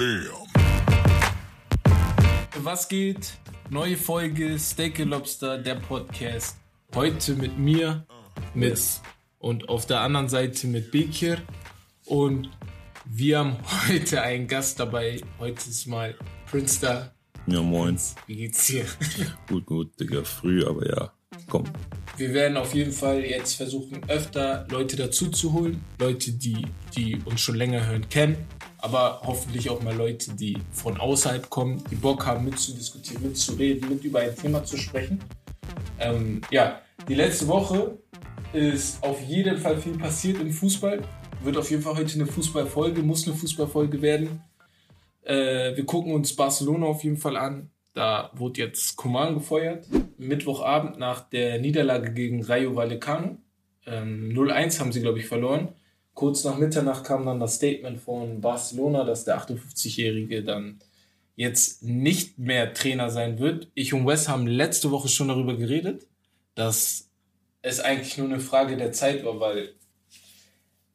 Damn. Was geht? Neue Folge Steak and Lobster, der Podcast. Heute mit mir, mit und auf der anderen Seite mit Bekir. Und wir haben heute einen Gast dabei. Heute ist mal Prince da. Ja, moin. Wie geht's dir? Gut, gut, Digga, früh, aber ja, komm. Wir werden auf jeden Fall jetzt versuchen, öfter Leute dazu zu holen. Leute, die, die uns schon länger hören, kennen. Aber hoffentlich auch mal Leute, die von außerhalb kommen, die Bock haben, mitzudiskutieren, mitzureden, mit über ein Thema zu sprechen. Ähm, ja, die letzte Woche ist auf jeden Fall viel passiert im Fußball. Wird auf jeden Fall heute eine Fußballfolge, muss eine Fußballfolge werden. Äh, wir gucken uns Barcelona auf jeden Fall an. Da wurde jetzt Coman gefeuert. Mittwochabend nach der Niederlage gegen Rayo Vallecano. Ähm, 0-1 haben sie, glaube ich, verloren. Kurz nach Mitternacht kam dann das Statement von Barcelona, dass der 58-Jährige dann jetzt nicht mehr Trainer sein wird. Ich und Wes haben letzte Woche schon darüber geredet, dass es eigentlich nur eine Frage der Zeit war, weil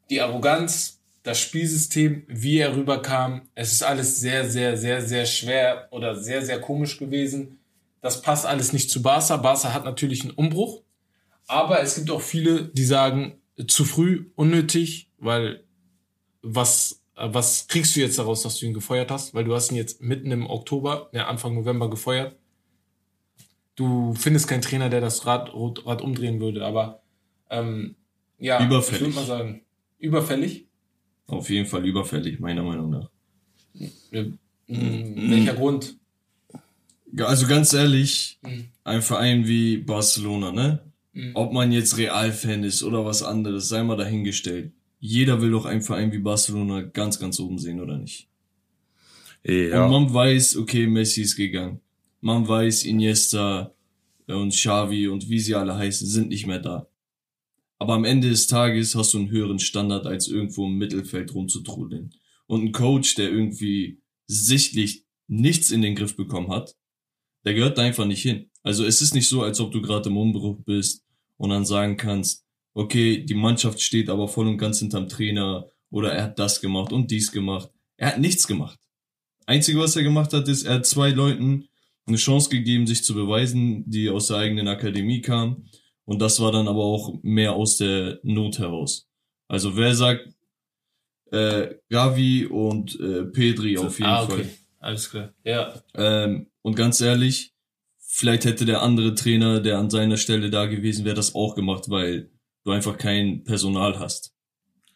die Arroganz, das Spielsystem, wie er rüberkam, es ist alles sehr, sehr, sehr, sehr schwer oder sehr, sehr komisch gewesen. Das passt alles nicht zu Barca. Barca hat natürlich einen Umbruch, aber es gibt auch viele, die sagen, zu früh, unnötig, weil was, was kriegst du jetzt daraus, dass du ihn gefeuert hast? Weil du hast ihn jetzt mitten im Oktober, ja, Anfang November gefeuert. Du findest keinen Trainer, der das Rad, Rad umdrehen würde, aber ähm, ja, Überfällig. ich würde mal sagen, überfällig. Auf jeden Fall überfällig, meiner Meinung nach. Mhm. Welcher Grund? Ja, also ganz ehrlich, Mhm. ein Verein wie Barcelona, ne? Mhm. Ob man jetzt Real-Fan ist oder was anderes, sei mal dahingestellt. Jeder will doch einen Verein wie Barcelona ganz, ganz oben sehen, oder nicht? Ja. Und man weiß, okay, Messi ist gegangen. Man weiß, Iniesta und Xavi und wie sie alle heißen, sind nicht mehr da. Aber am Ende des Tages hast du einen höheren Standard, als irgendwo im Mittelfeld rumzutrudeln. Und ein Coach, der irgendwie sichtlich nichts in den Griff bekommen hat, der gehört da einfach nicht hin. Also es ist nicht so, als ob du gerade im Umbruch bist und dann sagen kannst, okay, die Mannschaft steht aber voll und ganz hinterm Trainer oder er hat das gemacht und dies gemacht. Er hat nichts gemacht. Einzige, was er gemacht hat, ist, er hat zwei Leuten eine Chance gegeben, sich zu beweisen, die aus der eigenen Akademie kamen. Und das war dann aber auch mehr aus der Not heraus. Also wer sagt, äh, Gavi und äh, Pedri auf jeden ah, okay. Fall. Alles klar. Ja. Ähm, und ganz ehrlich, vielleicht hätte der andere Trainer, der an seiner Stelle da gewesen wäre, das auch gemacht, weil du einfach kein Personal hast.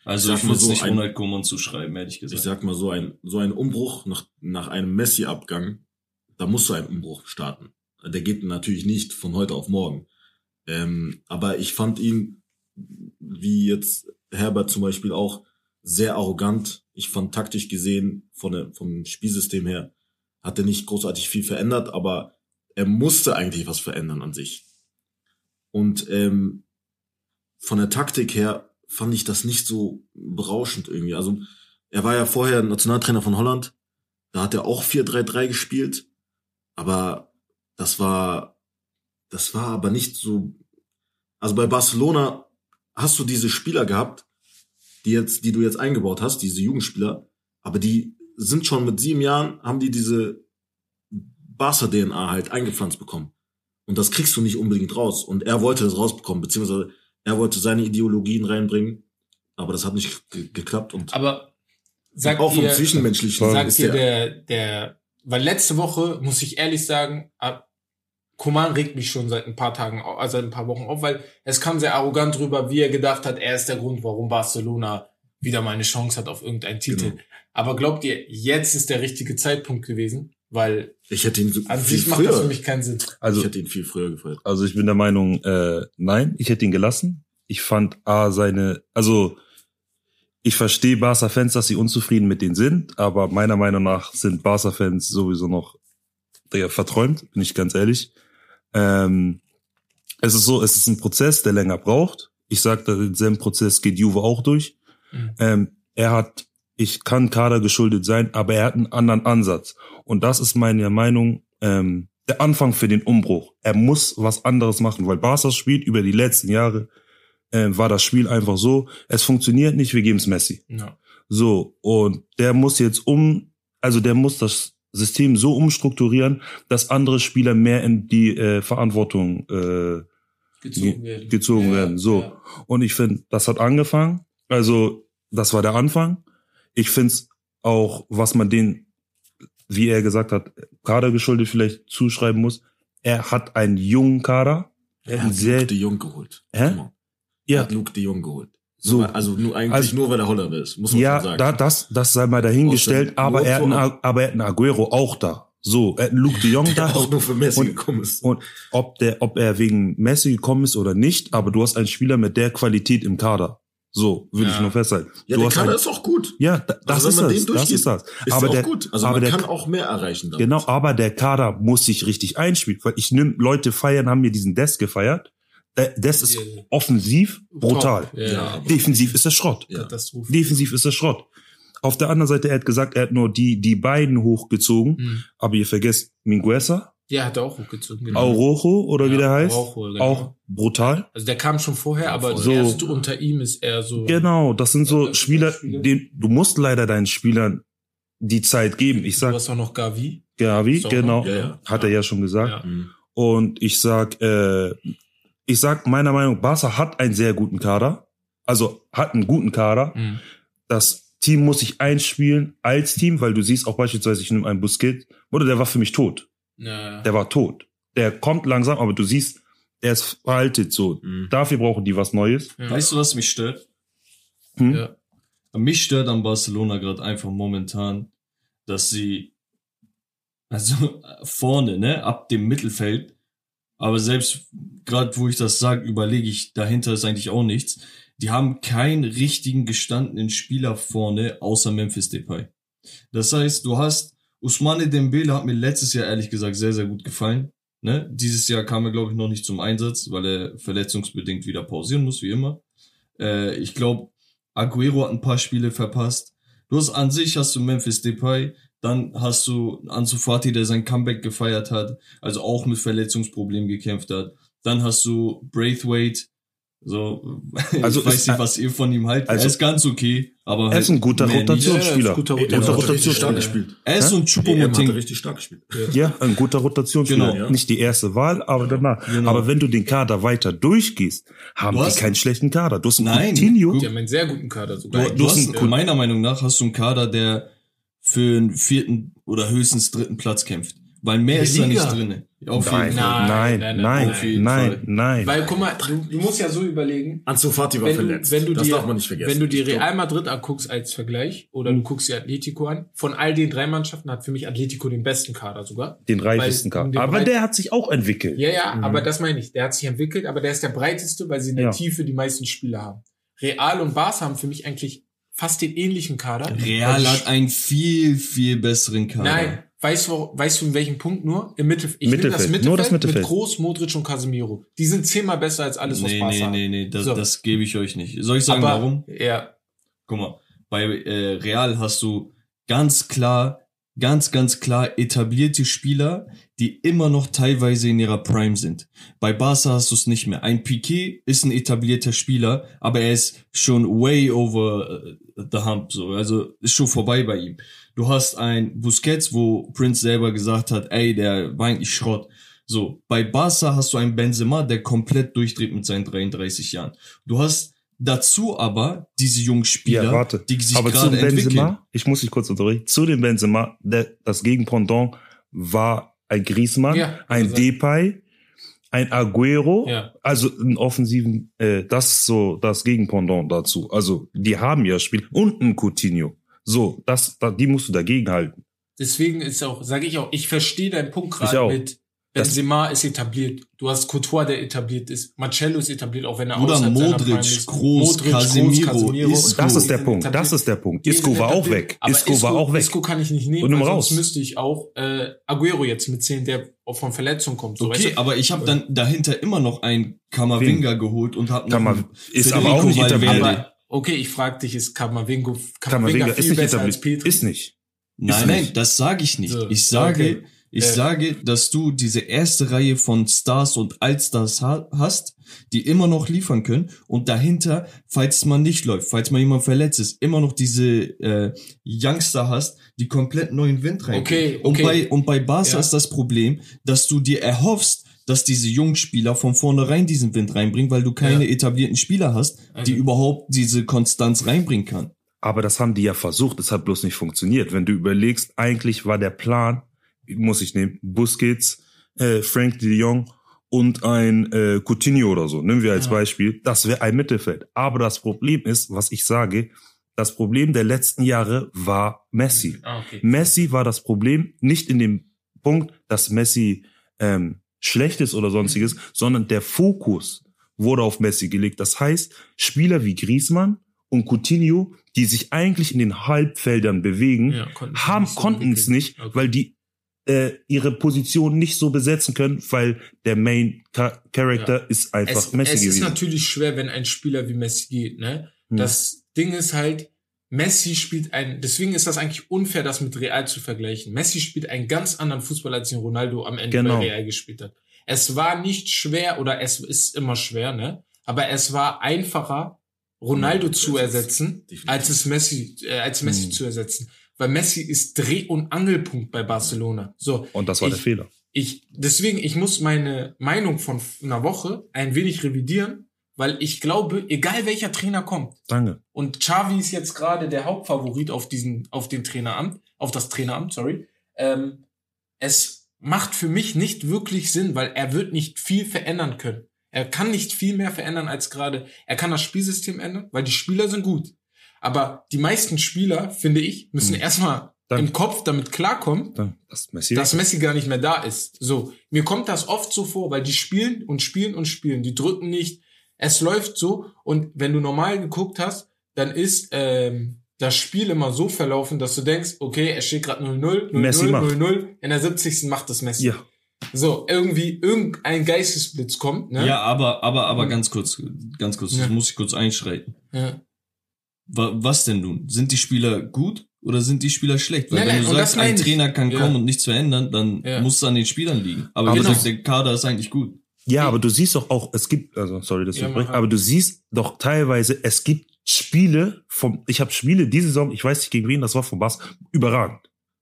Also Ich ich würde so, nicht ein- Ronald Koeman zuschreiben, ehrlich Ich gesagt. sag mal so ein, so ein Umbruch nach, nach einem Messi-Abgang, da musst du einen Umbruch starten. Der geht natürlich nicht von heute auf morgen. Ähm, aber ich fand ihn, wie jetzt Herbert zum Beispiel auch, sehr arrogant. Ich fand taktisch gesehen, von der, vom Spielsystem her, hat er nicht großartig viel verändert, aber er musste eigentlich was verändern an sich. Und ähm, von der Taktik her fand ich das nicht so berauschend irgendwie. Also er war ja vorher Nationaltrainer von Holland. Da hat er auch 4-3-3 gespielt. Aber das war, das war aber nicht so, also bei Barcelona hast du diese Spieler gehabt, die jetzt, die du jetzt eingebaut hast, diese Jugendspieler, aber die sind schon mit sieben Jahren, haben die diese Barca-DNA halt eingepflanzt bekommen. Und das kriegst du nicht unbedingt raus. Und er wollte das rausbekommen, beziehungsweise er wollte seine Ideologien reinbringen, aber das hat nicht ge geklappt. Und Aber sagt auch vom ihr, Zwischenmenschlichen sagt ist ihr der, der, weil letzte Woche, muss ich ehrlich sagen, ab- Koman regt mich schon seit ein paar Tagen, also seit ein paar Wochen auf, weil es kam sehr arrogant rüber, wie er gedacht hat, er ist der Grund, warum Barcelona wieder mal eine Chance hat auf irgendeinen Titel. Genau. Aber glaubt ihr, jetzt ist der richtige Zeitpunkt gewesen? Weil ich hätte ihn so an viel sich macht das für früher, mich keinen Sinn. also, ich hätte ihn viel früher gefeiert. also ich bin der Meinung, äh, nein, ich hätte ihn gelassen. Ich fand A seine, also ich verstehe Barca-Fans, dass sie unzufrieden mit denen sind, aber meiner Meinung nach sind Barca-Fans sowieso noch der verträumt, bin ich ganz ehrlich. Ähm, es ist so, es ist ein Prozess, der länger braucht. Ich sag, denselben Prozess geht Juve auch durch. Mhm. Ähm, er hat, ich kann Kader geschuldet sein, aber er hat einen anderen Ansatz. Und das ist meine Meinung, ähm, der Anfang für den Umbruch. Er muss was anderes machen, weil Barca spielt über die letzten Jahre, äh, war das Spiel einfach so, es funktioniert nicht, wir geben es Messi. Ja. So, und der muss jetzt um, Also der muss das System so umstrukturieren, dass andere Spieler mehr in die äh, Verantwortung äh, gezogen werden. gezogen Ja, werden. So. ja. Und ich finde, das hat angefangen. Also, das war der Anfang. Ich finde es auch, was man den, wie er gesagt hat, Kader geschuldet vielleicht zuschreiben muss. Er hat einen jungen Kader. Er einen hat sehr, Luke de Jong geholt. Hä? Mal. Er ja, hat Luke de Jong geholt. So. Also nur eigentlich Also- nur, weil er Holländer ist, muss man schon ja, sagen. da, das, das sei mal dahingestellt. Aber er, hat einen, aber er hat einen Aguero auch da. So, er hat einen Luke de Jong da. auch nur für Messi Und- gekommen ist. Und ob der, ob er wegen Messi gekommen ist oder nicht, aber du hast einen Spieler mit der Qualität im Kader. So, würde ich Ja. nur festhalten. ja, du der Kader ist auch gut. Ja, da, das Also ist das. den Das durchgeht, ist das. Ist aber auch der, gut. Also aber man der, kann auch mehr erreichen damit. genau, aber der Kader muss sich richtig einspielen. Weil ich nimm, Leute feiern, haben mir diesen Desk gefeiert. Der- Das ist offensiv brutal. Ja. Defensiv ist das Schrott. Ja. Defensiv ist das Schrott. Auf der anderen Seite, er hat gesagt, er hat nur die, die beiden hochgezogen. Hm. Aber ihr vergesst Minguesa, Ja, hat er auch hochgezogen. Genau. Aurojo oder wie Ja, der heißt. Araujo, genau. Auch brutal. Also der kam schon vorher, aber So. erst unter ihm ist er so. Genau, das sind so Spieler, Spieler. den, du musst leider deinen Spielern die Zeit geben. Ich Du sag, hast auch noch Gavi. Gavi, genau, Ja, ja. hat er ja schon gesagt. Ja. Mhm. Und ich sag, äh, ich sag meiner Meinung, nach, Barca hat einen sehr guten Kader. Also hat einen guten Kader. Hm. Das Team muss sich einspielen als Team, weil du siehst auch beispielsweise, ich nehme einen Busquets, oder der war für mich tot. Ja. Der war tot. Der kommt langsam, aber du siehst, er ist veraltet so. Mhm. Dafür brauchen die was Neues. Ja. Weißt du, was mich stört? Hm? Ja. Mich stört an Barcelona gerade einfach momentan, dass sie also vorne, ne, ab dem Mittelfeld, aber selbst gerade wo ich das sage, überlege ich, dahinter ist eigentlich auch nichts. Die haben keinen richtigen gestandenen Spieler vorne außer Memphis Depay. Das heißt, du hast Usmane Dembele hat mir letztes Jahr ehrlich gesagt sehr sehr gut gefallen. Ne? Dieses Jahr kam er glaube ich noch nicht zum Einsatz, weil er verletzungsbedingt wieder pausieren muss wie immer. Äh, ich glaube Aguero hat ein paar Spiele verpasst. Du hast an sich hast du Memphis Depay, dann hast du Ansu Fati, der sein Comeback gefeiert hat, also auch mit Verletzungsproblemen gekämpft hat. Dann hast du Braithwaite, so, Also ich weiß nicht, was ihr von ihm haltet. also- er ist ganz okay, aber Er ist ein guter. Rotationsspieler. Ja, ist guter Unter Der hat richtig Rotation- stark gespielt. Er ist so ein Choupo-Moting. richtig stark gespielt. Ja, ein guter Rotationsspieler. Genau, ja. Nicht die erste Wahl, aber danach. Genau. Aber wenn du den Kader weiter durchgehst, haben Du die keinen schlechten Kader. Du hast einen Nein, Coutinho. Die haben einen sehr guten Kader sogar. Du, du hast hast, einen- meiner Meinung nach hast du einen Kader, der für einen vierten oder höchstens dritten Platz kämpft. Weil mehr Die ist da nicht drin. Auf Nein, jeden Fall. nein, Nein, nein, nein, nein, auf jeden nein, Fall. nein. Weil, guck mal, du, du musst ja so überlegen, Ansu Fati war wenn du, verletzt. wenn du das dir, darf man nicht vergessen. wenn du dir Real Madrid anguckst als Vergleich oder du guckst dir Atletico an, von all den drei Mannschaften hat für mich Atletico den besten Kader sogar. Den reichesten Weil- Kader. Aber den- der hat sich auch entwickelt. Ja, ja, aber das meine ich. Der hat sich entwickelt, aber der ist der breiteste, weil sie in der Ja. Tiefe die meisten Spieler haben. Real und Barca haben für mich eigentlich fast den ähnlichen Kader. Real die hat einen viel, viel besseren Kader. Nein, weißt du, weißt du in welchem Punkt nur? Im Mittelfeld. Ich Mittelfeld, das Mittelfeld, nur das Mittelfeld. mit Groß, Modric und Casemiro. Die sind zehnmal besser als alles, was nee, Barca nee, hat. nee, nee, das, So. das gebe ich euch nicht. Soll ich sagen, aber, warum? Ja, Guck mal, bei äh, Real hast du ganz klar, ganz, ganz klar etablierte Spieler, die immer noch teilweise in ihrer Prime sind. Bei Barca hast du es nicht mehr. Ein Piquet ist ein etablierter Spieler, aber er ist schon way over äh, the hump, so. Also ist schon vorbei bei ihm. Du hast ein Busquets, wo Prince selber gesagt hat, ey, der war eigentlich Schrott. So, bei Barca hast du einen Benzema, der komplett durchdreht mit seinen 33 Jahren. Du hast dazu aber diese jungen Spieler, Ja, warte. die sich Aber zu gerade entwickeln. Benzema, ich muss dich kurz unterbrechen, zu dem Benzema, der, das Gegenpendant war ein Griezmann, Ja, ein also- Depay, ein Aguero, ja. also einen offensiven, äh, das ist so das Gegenpendant dazu. Also die haben ja Spiel und ein Coutinho. So, das, da, die musst du dagegen halten. Deswegen ist auch, sage ich auch, ich verstehe deinen Punkt Ich gerade auch. mit Benzema ist etabliert. Du hast Courtois, der etabliert ist. Marcello ist etabliert, auch wenn er Bruder, außerhalb seiner Modric, ist. Kroos, Casemiro, Isco. Das ist der Punkt, etabliert. das ist der Punkt. Isco war auch weg. Aber Isco war auch weg. Isco kann ich nicht nehmen, Und nimm weil raus. sonst müsste ich auch äh, Aguero jetzt mitzählen, der auch von Verletzung kommt. So, Okay, weißt du? aber ich habe dann dahinter immer noch einen Kamavinga geholt und habe noch Kammer, einen ist Federico aber auch nicht Valverde. Okay, ich frage dich, ist Kamavingo, Kamavinga ist viel nicht besser als. Petri? Ist nicht. Nein, Ist nein, nicht. das sage ich nicht. So, ich sage, okay. Ich Äh. sage, dass du diese erste Reihe von Stars und Allstars ha hast, die immer noch liefern können und dahinter, falls man nicht läuft, falls mal jemand verletzt ist, immer noch diese äh, Youngster hast, die komplett neuen Wind rein. Okay, Und okay. bei und bei Barca Ja. ist das Problem, dass du dir erhoffst, dass diese jungen Spieler von vornherein diesen Wind reinbringen, weil du keine Ja. etablierten Spieler hast, die Also- überhaupt diese Konstanz reinbringen kann. Aber das haben die ja versucht, es hat bloß nicht funktioniert. Wenn du überlegst, eigentlich war der Plan, muss ich nehmen, Busquets, äh, Frank de Jong und ein äh, Coutinho oder so, nehmen wir als Ja. Beispiel, das wäre ein Mittelfeld. Aber das Problem ist, was ich sage, das Problem der letzten Jahre war Messi. Ah, okay. Messi war das Problem nicht in dem Punkt, dass Messi ähm, schlecht ist oder sonstiges, sondern der Fokus wurde auf Messi gelegt. Das heißt, Spieler wie Griezmann und Coutinho, die sich eigentlich in den Halbfeldern bewegen, Ja, konnten haben konnten es nicht, Okay. weil die äh, ihre Position nicht so besetzen können, weil der Main Cha- Character ist einfach es, Messi es ist gewesen. natürlich schwer, wenn ein Spieler wie Messi geht, ne? Hm. Das Ding ist halt, Messi spielt ein, deswegen ist das eigentlich unfair, das mit Real zu vergleichen. Messi spielt einen ganz anderen Fußball, als den Ronaldo am Ende Genau. bei Real gespielt hat. Es war nicht schwer, oder es ist immer schwer, ne? Aber es war einfacher, Ronaldo Ja, zu ersetzen, als es Messi, äh, als Messi Hm. zu ersetzen. Weil Messi ist Dreh- und Angelpunkt bei Barcelona. So. und das war ich- der Fehler. ich, deswegen, ich muss meine Meinung von einer Woche ein wenig revidieren, weil ich glaube, egal welcher Trainer kommt, Danke. und Xavi ist jetzt gerade der Hauptfavorit auf diesen, auf den Traineramt, auf das Traineramt, sorry, ähm, es macht für mich nicht wirklich Sinn, weil er wird nicht viel verändern können. Er kann nicht viel mehr verändern als gerade, er kann das Spielsystem ändern, weil die Spieler sind gut. Aber die meisten Spieler, finde ich, müssen Hm. erstmal Danke. im Kopf damit klarkommen, Danke. Das Messi. dass Messi gar nicht mehr da ist. So, mir kommt das oft so vor, weil die spielen und spielen und spielen, die drücken nicht. Es läuft so und wenn du normal geguckt hast, dann ist ähm, das Spiel immer so verlaufen, dass du denkst, okay, es steht gerade 0-0, Messi 0-0, macht. 0-0, in der 70. macht das Messi. ja, So, irgendwie irgendein Geistesblitz kommt, ne? Ja, aber, aber, aber Mhm. ganz kurz, ganz kurz, Ja. das muss ich kurz einschreiten. Ja. Wa- Was denn nun? Sind die Spieler gut oder sind die Spieler schlecht? Weil Nein, wenn nein, du sagst, ein. Trainer kann Ja. kommen und nichts verändern, dann Ja. muss es an den Spielern liegen. Aber Genau. wie gesagt, der Kader ist eigentlich gut. Ja, aber du siehst doch auch, es gibt, also sorry, dass ich Ja, mach halt. aber du siehst doch teilweise, es gibt Spiele vom, ich habe Spiele diese Saison, ich weiß nicht gegen wen, das war vom Bass, überragend.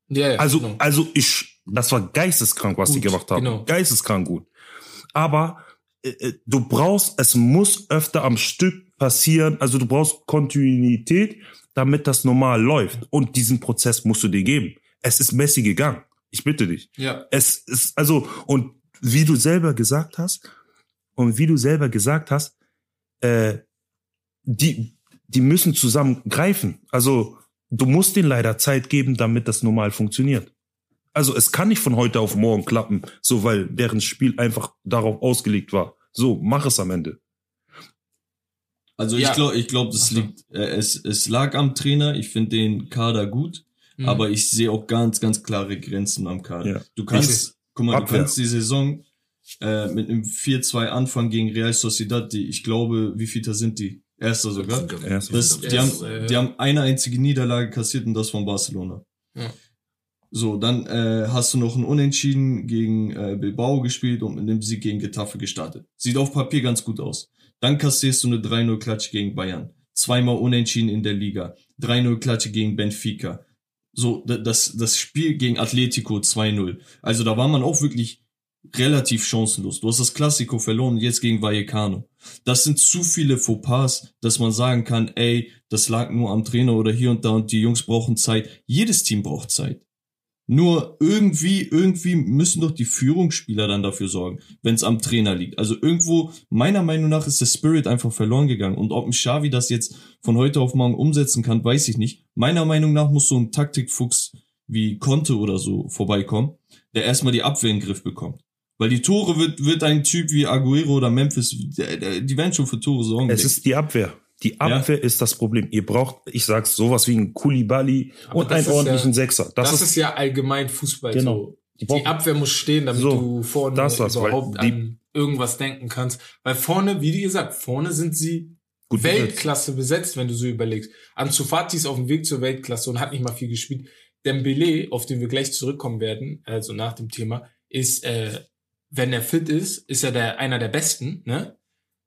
Ja, ja, Also, genau. also ich, das war geisteskrank, was die Gut, gemacht haben. genau. Geisteskrank gut. Aber äh, äh, du brauchst, es muss öfter am Stück passieren, also du brauchst Kontinuität, damit das normal läuft. Und diesen Prozess musst du dir geben. Es ist Messi gegangen. Ich bitte dich. ja. Es ist, also, und wie du selber gesagt hast, und wie du selber gesagt hast, äh, die, die müssen zusammen greifen. Also, du musst denen leider Zeit geben, damit das normal funktioniert. Also, es kann nicht von heute auf morgen klappen, so, weil deren Spiel einfach darauf ausgelegt war. So, mach es am Ende. Also Ja. ich glaube, ich glaube, das so. liegt, äh, es, es lag am Trainer. Ich finde den Kader gut, Mhm. aber ich sehe auch ganz, ganz klare Grenzen am Kader. Ja. Du kannst, guck mal, du Abwehr. kannst die Saison äh, mit einem 4-2 anfangen gegen Real Sociedad, die, ich glaube, wie viel da sind die? Erster sogar. Erster. Das, die, haben, die haben eine einzige Niederlage kassiert und das von Barcelona. Ja. So, dann äh, hast du noch ein Unentschieden gegen äh, Bilbao gespielt und mit einem Sieg gegen Getafe gestartet. Sieht auf Papier ganz gut aus. Dann kassierst du eine 3-0-Klatsche gegen Bayern. Zweimal Unentschieden in der Liga. 3-0-Klatsche gegen Benfica. So, da- das, das Spiel gegen Atletico 2-0. Also da war man auch wirklich relativ chancenlos. Du hast das Klassiko verloren jetzt gegen Vallecano. Das sind zu viele Fauxpas, dass man sagen kann, ey, das lag nur am Trainer oder hier und da und die Jungs brauchen Zeit. Jedes Team braucht Zeit. Nur irgendwie, irgendwie müssen doch die Führungsspieler dann dafür sorgen, wenn es am Trainer liegt. Also irgendwo, meiner Meinung nach, ist der Spirit einfach verloren gegangen. Und ob ein Xavi das jetzt von heute auf morgen umsetzen kann, weiß ich nicht. Meiner Meinung nach muss so ein Taktikfuchs wie Conte oder so vorbeikommen, der erstmal die Abwehr in den Griff bekommt. Weil die Tore wird, wird ein Typ wie Aguero oder Memphis, die werden schon für Tore sorgen. Es ist die Abwehr. Die Abwehr ist das Problem. Ihr braucht, ich sag's, sowas wie ein Kulibali und das einen ordentlichen ja- Sechser. Das, Das, ist, ist, ja allgemein Fußball Genau. so. die Die Abwehr muss stehen, damit So, du vorne das weil überhaupt die- an irgendwas denken kannst. Weil vorne, wie gesagt, vorne sind sie gut besetzt. Weltklasse besetzt, wenn du so überlegst. Ansu Fati ist auf dem Weg zur Weltklasse und hat nicht mal viel gespielt. Dembele, auf den wir gleich zurückkommen werden, also nach dem Thema, ist, äh, wenn er fit ist, ist er der, einer der Besten, ne?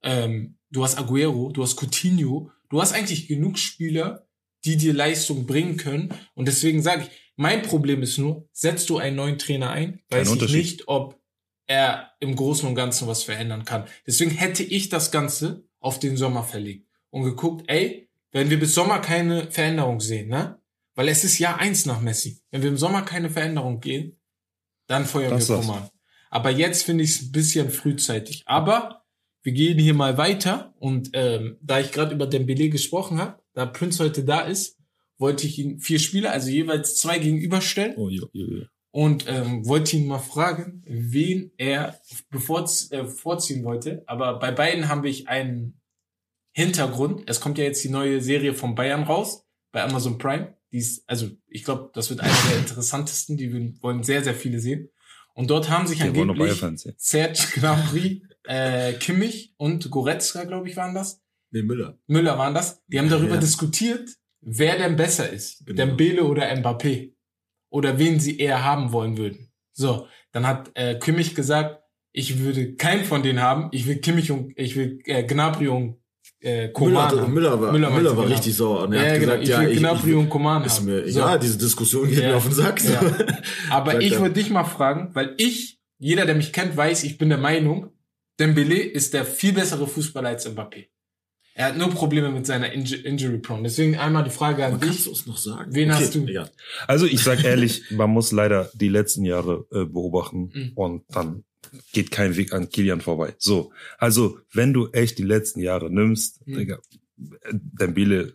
Ähm, du hast Aguero, du hast Coutinho, du hast eigentlich genug Spieler, die dir Leistung bringen können. Und deswegen sage ich, mein Problem ist nur, setzt du einen neuen Trainer ein, weiß ich nicht, ob er im Großen und Ganzen was verändern kann. Deswegen hätte ich das Ganze auf den Sommer verlegt und geguckt, ey, wenn wir bis Sommer keine Veränderung sehen, ne? Weil es ist Jahr eins nach Messi. Wenn wir im Sommer keine Veränderung gehen, dann feuern Das wir. Koman. Aber jetzt finde ich es ein bisschen frühzeitig. Aber wir gehen hier mal weiter und ähm, da ich gerade über Dembele gesprochen habe, da Prince heute da ist, wollte ich ihn vier Spieler, also jeweils zwei gegenüberstellen Oh, jo, jo, jo. und ähm, wollte ihn mal fragen, wen er bevorz äh, vorziehen wollte. Aber bei beiden habe ich einen Hintergrund. Es kommt ja jetzt die neue Serie von Bayern raus bei Amazon Prime. Die ist, also ich glaube, das wird eine der interessantesten. Die wir- wollen sehr, sehr viele sehen. Und dort haben sich angeblich. Serge Gnabry, äh, Kimmich und Goretzka, glaube ich, waren das. Nee, Müller. Müller waren das. Die haben darüber Ja. diskutiert, wer denn besser ist. Genau. Dembele oder Mbappé. Oder wen sie eher haben wollen würden. So, dann hat äh, Kimmich gesagt, ich würde keinen von denen haben. Ich will Kimmich und ich will äh, Gnabry und äh, Müller, hatte, haben. Müller war, Müller Müller, war genau. richtig sauer. Und er ja, hat genau. gesagt, ich ja, will ich, Gnabry ich, und Coman ist haben. mir, So. ja, diese Diskussion geht Ja. mir auf den Sack. Ja. Aber ich würde dich mal fragen, weil ich, jeder, der mich kennt, weiß, ich bin der Meinung, Dembele ist der viel bessere Fußballer als Mbappé. Er hat nur Probleme mit seiner Inju Injury Prone. Deswegen einmal die Frage an Man kannst du dich. es noch sagen. Wen hast du? Egal. Also ich sag ehrlich, man muss leider die letzten Jahre äh, beobachten Mhm. und dann geht kein Weg an Kilian vorbei. So, also wenn du echt die letzten Jahre nimmst, Mhm. Digga, Dembele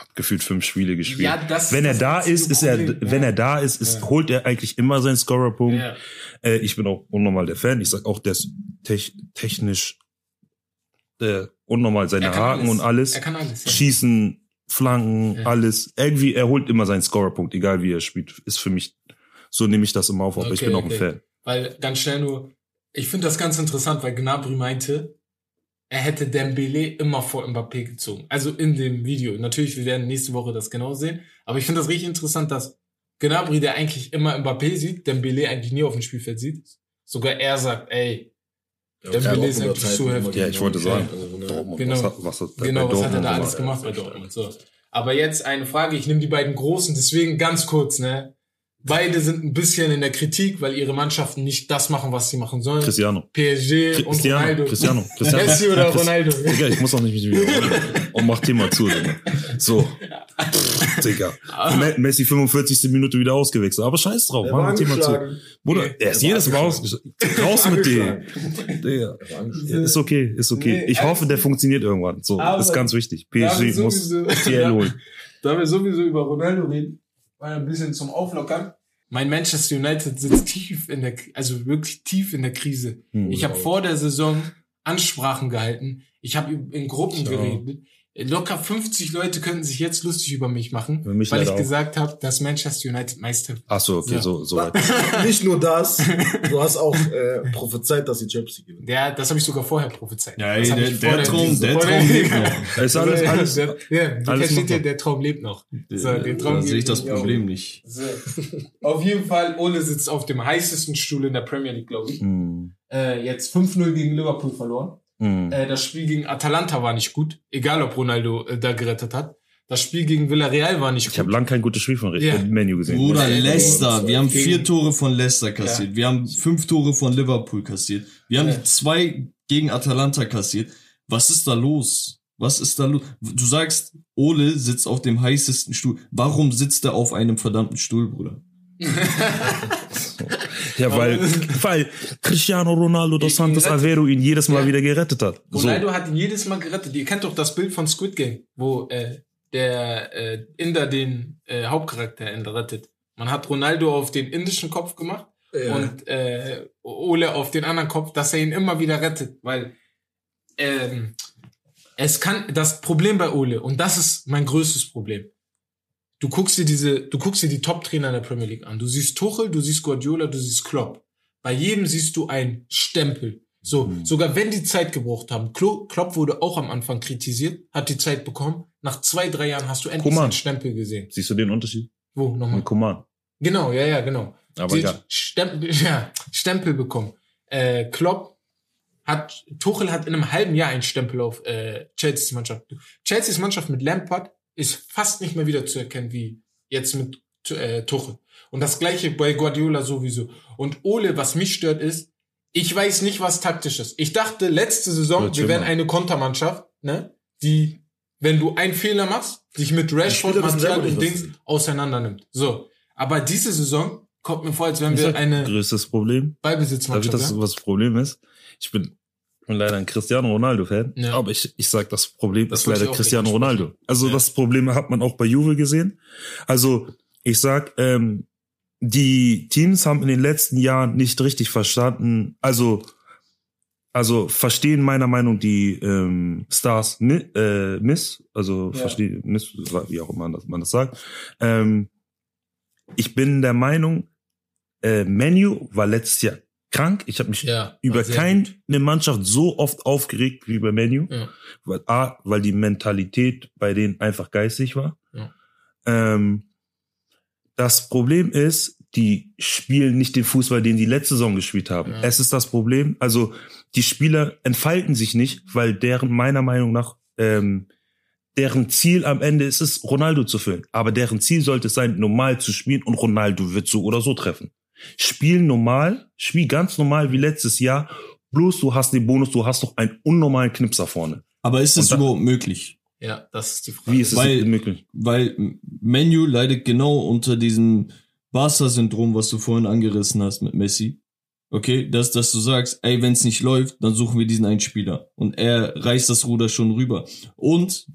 hat gefühlt fünf Spiele gespielt. Ja, das wenn er das da ist, ist er, Problem. wenn Ja. er da ist, ist Ja. holt er eigentlich immer seinen Scorerpunkt. Ja. Äh, ich bin auch unnormal der Fan. Ich sag auch, der ist tech, technisch äh, unnormal seine Er Haken und alles. Er kann alles. Ja. Schießen, Flanken, alles. Irgendwie, er holt immer seinen Scorerpunkt, egal wie er spielt. Ist für mich, so nehme ich das immer auf. Aber ich Okay, bin auch ein okay. Fan. Weil ganz schnell nur, ich finde das ganz interessant, weil Gnabry meinte, er hätte Dembele immer vor Mbappé gezogen. Also in dem Video. Natürlich, wir werden nächste Woche das genau sehen. Aber ich finde das richtig interessant, dass Gnabry, der eigentlich immer Mbappé sieht, Dembele eigentlich nie auf dem Spielfeld sieht. Sogar er sagt, ey, Ja, Dembele ist eigentlich Zeit zu heftig. Ja, ich wollte sagen, Also, ne? Dortmund, Genau. was hat, was hat, genau, was hat er da alles gemacht bei Dortmund. So. Aber jetzt eine Frage, ich nehme die beiden Großen, deswegen ganz kurz, ne? Beide sind ein bisschen in der Kritik, weil ihre Mannschaften nicht das machen, was sie machen sollen. Cristiano. PSG und Cristiano, Ronaldo. Cristiano, Cristiano. Messi oder Ronaldo? Digga, ich muss auch nicht mit. Und mach Thema zu, Digga. So. Digga. Me- Messi 45. Minute wieder ausgewechselt. Aber scheiß drauf, Der mach Thema zu. Bruder, Nee, er ist jedes Mal ausgeschlagen. Raus mit dem. Angeschlagen. Digga. Ist okay, ist okay. Nee, ich hoffe, also- der funktioniert irgendwann. So, ist ganz wichtig. PSG muss CL holen. Da wir sowieso über Ronaldo reden, ein bisschen zum Auflockern. Mein Manchester United sitzt tief in der, also wirklich tief in der Krise. Hm. Ich habe vor der Saison Ansprachen gehalten. Ich habe in Gruppen Ja. geredet. Locker 50 Leute könnten sich jetzt lustig über mich machen, mich weil ich auch. gesagt habe, dass Manchester United Meister wird. Ach so, okay, Ja. so, so weit. Nicht nur das, du hast auch äh, prophezeit, dass die Champions League gewinnen. Der, das habe ich sogar vorher prophezeit. Ja, das ey, der, ich der vor Traum, der Traum lebt noch. Ist alles, alles, der, ja, alles versteht ja, der Traum lebt noch. So, den Traum da sehe ich das. Problem nicht. So. Auf jeden Fall, Ole sitzt auf dem heißesten Stuhl in der Premier League, glaube ich. Hm, Äh, jetzt 5-0 gegen Liverpool verloren. Hm. Äh, das Spiel gegen Atalanta war nicht gut, egal ob Ronaldo äh, da gerettet hat. Das Spiel gegen Villarreal war nicht Ich habe gut. lang kein gutes Spiel von Ja. ja. Menu gesehen. Bruder, Ja, Leicester, wir haben vier Tore von Leicester kassiert. Wir haben fünf Tore von Liverpool kassiert. Wir haben Ja. zwei gegen Atalanta kassiert. Was ist da los? Was ist da los? Du sagst, Ole sitzt auf dem heißesten Stuhl. Warum sitzt er auf einem verdammten Stuhl, Bruder? Ja, weil, weil Cristiano Ronaldo dos Santos. Aveiro ihn jedes Mal Ja. wieder gerettet hat. So. Ronaldo hat ihn jedes Mal gerettet. Ihr kennt doch das Bild von Squid Game, wo äh, der äh, Inder den äh, Hauptcharakter rettet. Man hat Ronaldo auf den indischen Kopf gemacht Ja. und äh, Ole auf den anderen Kopf, dass er ihn immer wieder rettet, weil ähm, es kann das Problem bei Ole und das ist mein größtes Problem. Du guckst dir diese, du guckst dir die Top-Trainer in der Premier League an. Du siehst Tuchel, du siehst Guardiola, du siehst Klopp. Bei jedem siehst du einen Stempel. So, Mhm. sogar wenn die Zeit gebraucht haben. Klo Klopp wurde auch am Anfang kritisiert, hat die Zeit bekommen. Nach zwei, drei Jahren hast du endlich Koman. einen Stempel gesehen. Siehst du den Unterschied? Wo, nochmal? Mit Coman. Genau, ja, ja, genau. Aber Die egal. Stempel, ja, Stempel bekommen. Äh, Klopp hat, Tuchel hat in einem halben Jahr einen Stempel auf äh, Chelseas Mannschaft. Chelseas Mannschaft mit Lampard ist fast nicht mehr wieder zu erkennen wie jetzt mit äh, Tuchel. Und das gleiche bei Guardiola sowieso. Und Ole, was mich stört, ist, ich weiß nicht, was taktisch ist. Ich dachte letzte Saison, wir wären eine Kontermannschaft, ne? Die, wenn du einen Fehler machst, dich mit Rashford, Martial und Dings sie- auseinander nimmt. So. Aber diese Saison kommt mir vor, als wären wir eine größtes Problem. Darf ich Ballbesitzmannschaft. das, ja? was das Problem ist? Ich bin, bin leider ein Cristiano Ronaldo-Fan, Ja. aber ich, ich sag, das Problem Das ist leider Cristiano Ronaldo. Also Ja. das Problem hat man auch bei Juve gesehen. Also ich sag, ähm, die Teams haben in den letzten Jahren nicht richtig verstanden, also also verstehen meiner Meinung die ähm, Stars mi äh, miss, also Ja. verstehen miss, wie auch immer man das sagt. Ähm, ich bin der Meinung, äh, Menu war letztes Jahr krank. Ich habe mich Ja, über keine gut. Mannschaft so oft aufgeregt wie bei Menu. Ja. Weil, A, weil die Mentalität bei denen einfach geistig war. Ja. Ähm, das Problem ist, die spielen nicht den Fußball, den die letzte Saison gespielt haben. Es ist das Problem. Also die Spieler entfalten sich nicht, weil deren meiner Meinung nach ähm, deren Ziel am Ende ist es, Ronaldo zu füllen. Aber deren Ziel sollte es sein, normal zu spielen und Ronaldo wird so oder so treffen. Spiel normal, spiel ganz normal wie letztes Jahr. Bloß du hast den Bonus, du hast doch einen unnormalen Knipser vorne. Aber ist dann- überhaupt möglich? Ja, das ist die Frage. Wie ist es Weil- möglich? Weil Menu leidet genau unter diesem Barca-Syndrom, was du vorhin angerissen hast mit Messi. Okay, dass, dass du sagst, ey, wenn es nicht läuft, dann suchen wir diesen einen Spieler. Und er reißt das Ruder schon rüber. Und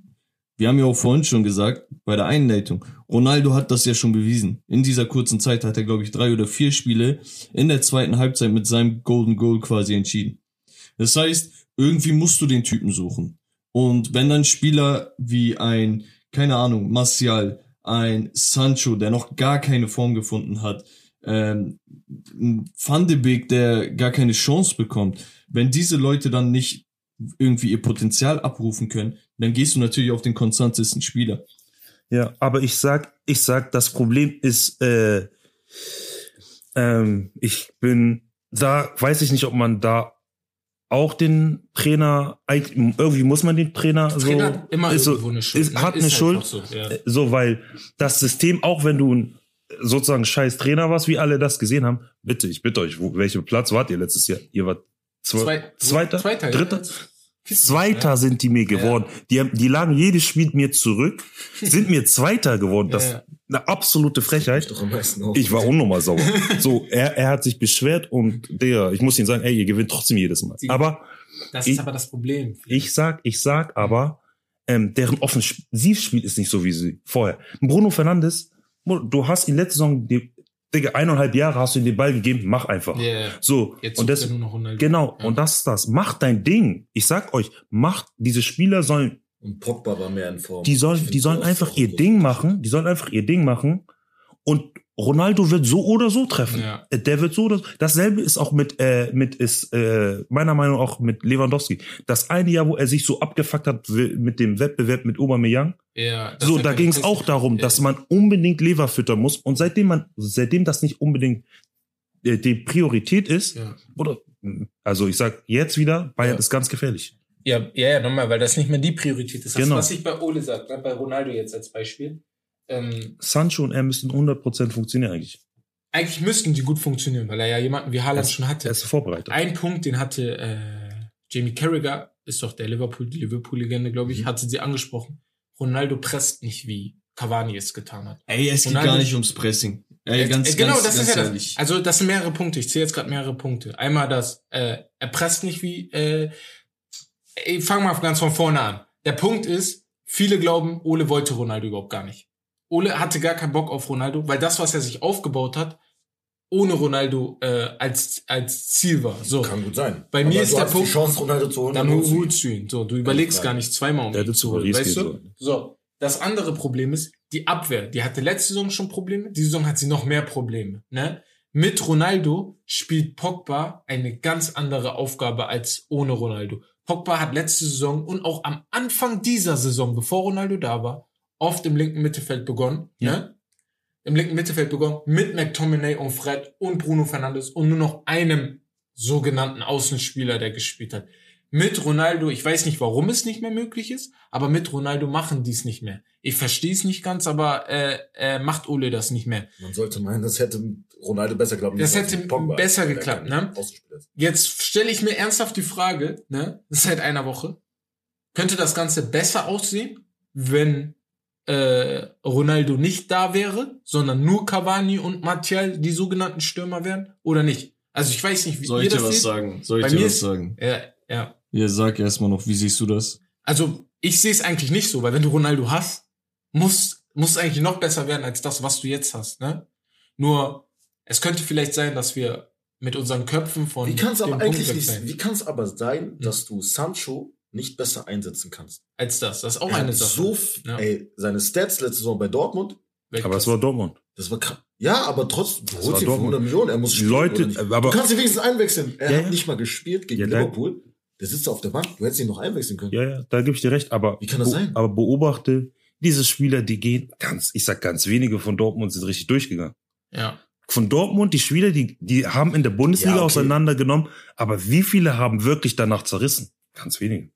wir haben ja auch vorhin schon gesagt, bei der Einleitung, Ronaldo hat das ja schon bewiesen. In dieser kurzen Zeit hat er, glaube ich, drei oder vier Spiele in der zweiten Halbzeit mit seinem Golden Goal quasi entschieden. Das heißt, irgendwie musst du den Typen suchen. Und wenn dann Spieler wie ein, keine Ahnung, Martial, ein Sancho, der noch gar keine Form gefunden hat, ähm, ein Van de Beek, der gar keine Chance bekommt, wenn diese Leute dann nicht irgendwie ihr Potenzial abrufen können, dann gehst du natürlich auf den konstantesten Spieler. Ja, aber ich sag, ich sag, das Problem ist, äh, ähm, ich bin, da weiß ich nicht, ob man da auch den Trainer, irgendwie muss man den Trainer, so, Trainer hat immer ist so, irgendwo eine Schuld. ist, ne? hat Ist eine halt Schuld, So, ja. Äh, so, weil das System, auch wenn du ein sozusagen scheiß Trainer warst, wie alle das gesehen haben, bitte, ich bitte euch, wo, welchen Platz wart ihr letztes Jahr? Ihr wart zwe Zwei- Zweiter, Zweiter, Dritter? Ja. Zweiter sind die mir geworden. Die, haben, die lagen jedes Spiel mir zurück, sind mir Zweiter geworden. Das Ja, ist eine absolute Frechheit. Ich war unnormal sauer. So, er, er hat sich beschwert und der, ich muss ihm sagen, ey, ihr gewinnt trotzdem jedes Mal. Die- Aber Das Ich- ist aber das Problem. ich sag, ich sag aber, ähm, deren Offensivspiel ist nicht so wie sie vorher. Bruno Fernandes, du hast ihn letzte Saison, die, Digga, eineinhalb Jahre hast du ihm den Ball gegeben, mach einfach. Ja, So, jetzt und das, nur noch Ronaldo. genau, Ja. und das ist das. Macht dein Ding. Ich sag euch, macht, diese Spieler sollen Und Pogba war mehr in Form. Die sollen, die sollen einfach ihr. Ding machen. Die sollen einfach ihr Ding machen. Und Ronaldo wird so oder so treffen. Ja. Äh, Der wird so oder so. Dasselbe ist auch mit, äh, mit ist, äh, meiner Meinung nach auch mit Lewandowski. Das eine Jahr, wo er sich so abgefuckt hat mit dem Wettbewerb mit Aubameyang. Ja, So, da ging es auch darum, Ja. dass man unbedingt Lever füttern muss. Und seitdem man, seitdem das nicht unbedingt äh, die Priorität ist, Ja. oder, also ich sag jetzt wieder, Bayern Ja. ist ganz gefährlich. Ja, ja, ja, nochmal, weil das nicht mehr die Priorität ist. Das, Genau. was ich bei Ole sage, ne, bei Ronaldo jetzt als Beispiel. Ähm, Sancho und er müssen 100% funktionieren eigentlich. eigentlich müssten die gut funktionieren, weil er ja jemanden wie Haaland schon hatte. Er ist vorbereitet. Ein Punkt, den hatte äh, Jamie Carragher, ist doch der Liverpool, die Liverpool-Legende, glaube ich, Mhm. hatte sie angesprochen. Ronaldo presst nicht, wie Cavani es getan hat. Ey, es geht Ronaldo- gar nicht ums Pressing. Ey, ganz, äh, genau, ganz, das ganz ist ja ehrlich. das. Also das sind mehrere Punkte. Ich zähle jetzt gerade mehrere Punkte. Einmal das, äh, er presst nicht wie, äh, ich fange mal ganz von vorne an. Der Punkt ist, viele glauben, Ole wollte Ronaldo überhaupt gar nicht. Ole hatte gar keinen Bock auf Ronaldo, weil das, was er sich aufgebaut hat, ohne Ronaldo äh, als als Ziel war. So, Kann gut sein. Bei mir Aber ist du der hast Punkt- die Chance, Ronaldo zu holen. dann holst du ihn. So, du überlegst gar nicht zweimal, um Der ihn zu zu holen, weißt du? So, das andere Problem ist die Abwehr. Die hatte letzte Saison schon Probleme, diese Saison hat sie noch mehr Probleme. Ne? Mit Ronaldo spielt Pogba eine ganz andere Aufgabe als ohne Ronaldo. Pogba hat letzte Saison und auch am Anfang dieser Saison, bevor Ronaldo da war, oft im linken Mittelfeld begonnen. Ja. Ne? im linken Mittelfeld begonnen mit McTominay und Fred und Bruno Fernandes und nur noch einem sogenannten Außenspieler, der gespielt hat. Mit Ronaldo, ich weiß nicht, warum es nicht mehr möglich ist, aber mit Ronaldo machen die es nicht mehr. Ich verstehe es nicht ganz, aber äh, äh, macht Ole das nicht mehr. Man sollte meinen, das hätte Ronaldo besser geklappt. Das hätte Pogba, besser geklappt, ne? Jetzt stelle ich mir ernsthaft die Frage, ne, seit einer Woche, könnte das Ganze besser aussehen, wenn äh, Ronaldo nicht da wäre, sondern nur Cavani und Martial die sogenannten Stürmer wären oder nicht? Also ich weiß nicht, wie Soll ihr ich dir das was seht. sagen? Soll ich Bei dir was ist- sagen? Ja, ja. Ja, sag erstmal noch, wie siehst du das? Also ich sehe es eigentlich nicht so, weil wenn du Ronaldo hast, muss muss eigentlich noch besser werden als das, was du jetzt hast. Ne? Nur es könnte vielleicht sein, dass wir mit unseren Köpfen von Wie kann es aber eigentlich nicht, sein, wie kann es aber sein, dass du Sancho nicht besser einsetzen kannst? als das. Das ist auch Er eine Sache. So, Ja. ey, seine Stats letzte Saison bei Dortmund, Aber es war Dortmund. das war krass. Ja, aber trotzdem, du holst war ihn für Dortmund. 100 Millionen, er muss spielen. Leute, oder nicht? aber- du kannst ihn wenigstens einwechseln. Er Ja, hat ja. nicht mal gespielt gegen Liverpool. Der sitzt auf der Bank, du hättest ihn noch einwechseln können. Ja, ja, da gebe ich dir recht. Aber, Wie kann das sein? aber beobachte, diese Spieler, die gehen ganz, ich sag ganz wenige von Dortmund sind richtig durchgegangen. Ja. Von Dortmund, die Spieler, die, die haben in der Bundesliga Ja, okay. auseinandergenommen, aber wie viele haben wirklich danach zerrissen? Ganz wenige.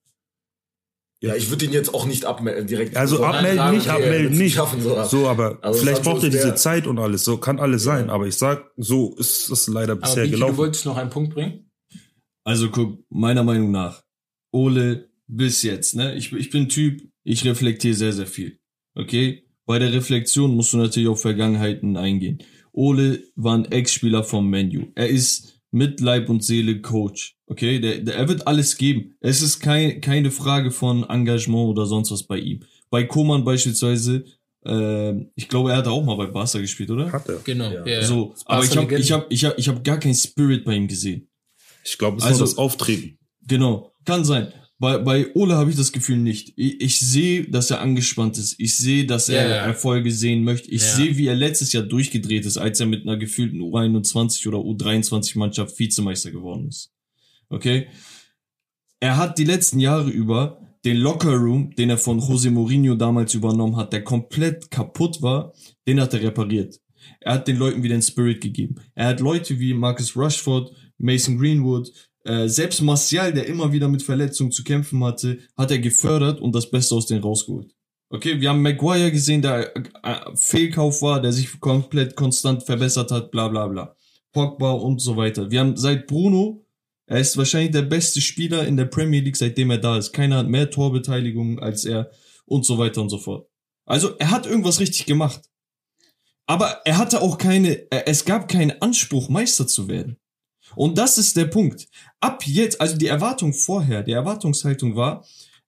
Ja, ich würde ihn jetzt auch nicht abmelden, direkt. Also so, abmelden sagen, nicht, okay, abmelden nicht. Schaffen, so. So, aber Also vielleicht braucht er diese Zeit und alles. So kann alles Ja. sein. Aber ich sag, so ist es leider Aber bisher du gelaufen. wolltest noch einen Punkt bringen? Also guck, meiner Meinung nach, Ole bis jetzt, ne? Ich, ich bin Typ, ich reflektiere sehr, sehr viel. Okay? Bei der Reflexion musst du natürlich auf Vergangenheiten eingehen. Ole war ein Ex-Spieler vom Menu. Er ist mit Leib und Seele Coach. Okay? Der, der, er wird alles geben. Es ist kein, keine Frage von Engagement oder sonst was bei ihm. Bei Koman beispielsweise, äh, ich glaube, er hat auch mal bei Barca gespielt, oder? Hat er. Genau. Ja. Ja. So, aber ich habe ich hab, ich hab, ich hab gar keinen Spirit bei ihm gesehen. Ich glaube, es Also- war das Auftreten. Genau, kann sein. Bei, bei Ole habe ich das Gefühl nicht. Ich, ich sehe, dass er angespannt ist. Ich sehe, dass er Ja, ja. Erfolge sehen möchte. Ich Ja. sehe, wie er letztes Jahr durchgedreht ist, als er mit einer gefühlten U21 oder U23-Mannschaft Vizemeister geworden ist. Okay? Er hat die letzten Jahre über den Lockerroom, den er von Jose Mourinho damals übernommen hat, der komplett kaputt war, den hat er repariert. Er hat den Leuten wieder den Spirit gegeben. Er hat Leute wie Marcus Rushford, Mason Greenwood, äh, selbst Martial, der immer wieder mit Verletzungen zu kämpfen hatte, hat er gefördert und das Beste aus denen rausgeholt. Okay, wir haben Maguire gesehen, der äh, äh, Fehlkauf war, der sich komplett konstant verbessert hat, bla bla bla. Pogba und so weiter. Wir haben seit Bruno, er ist wahrscheinlich der beste Spieler in der Premier League, seitdem er da ist. Keiner hat mehr Torbeteiligung als er und so weiter und so fort. Also er hat irgendwas richtig gemacht. Aber er hatte auch keine, äh, es gab keinen Anspruch, Meister zu werden. Und das ist der Punkt. Ab jetzt, also die Erwartung vorher, die Erwartungshaltung war,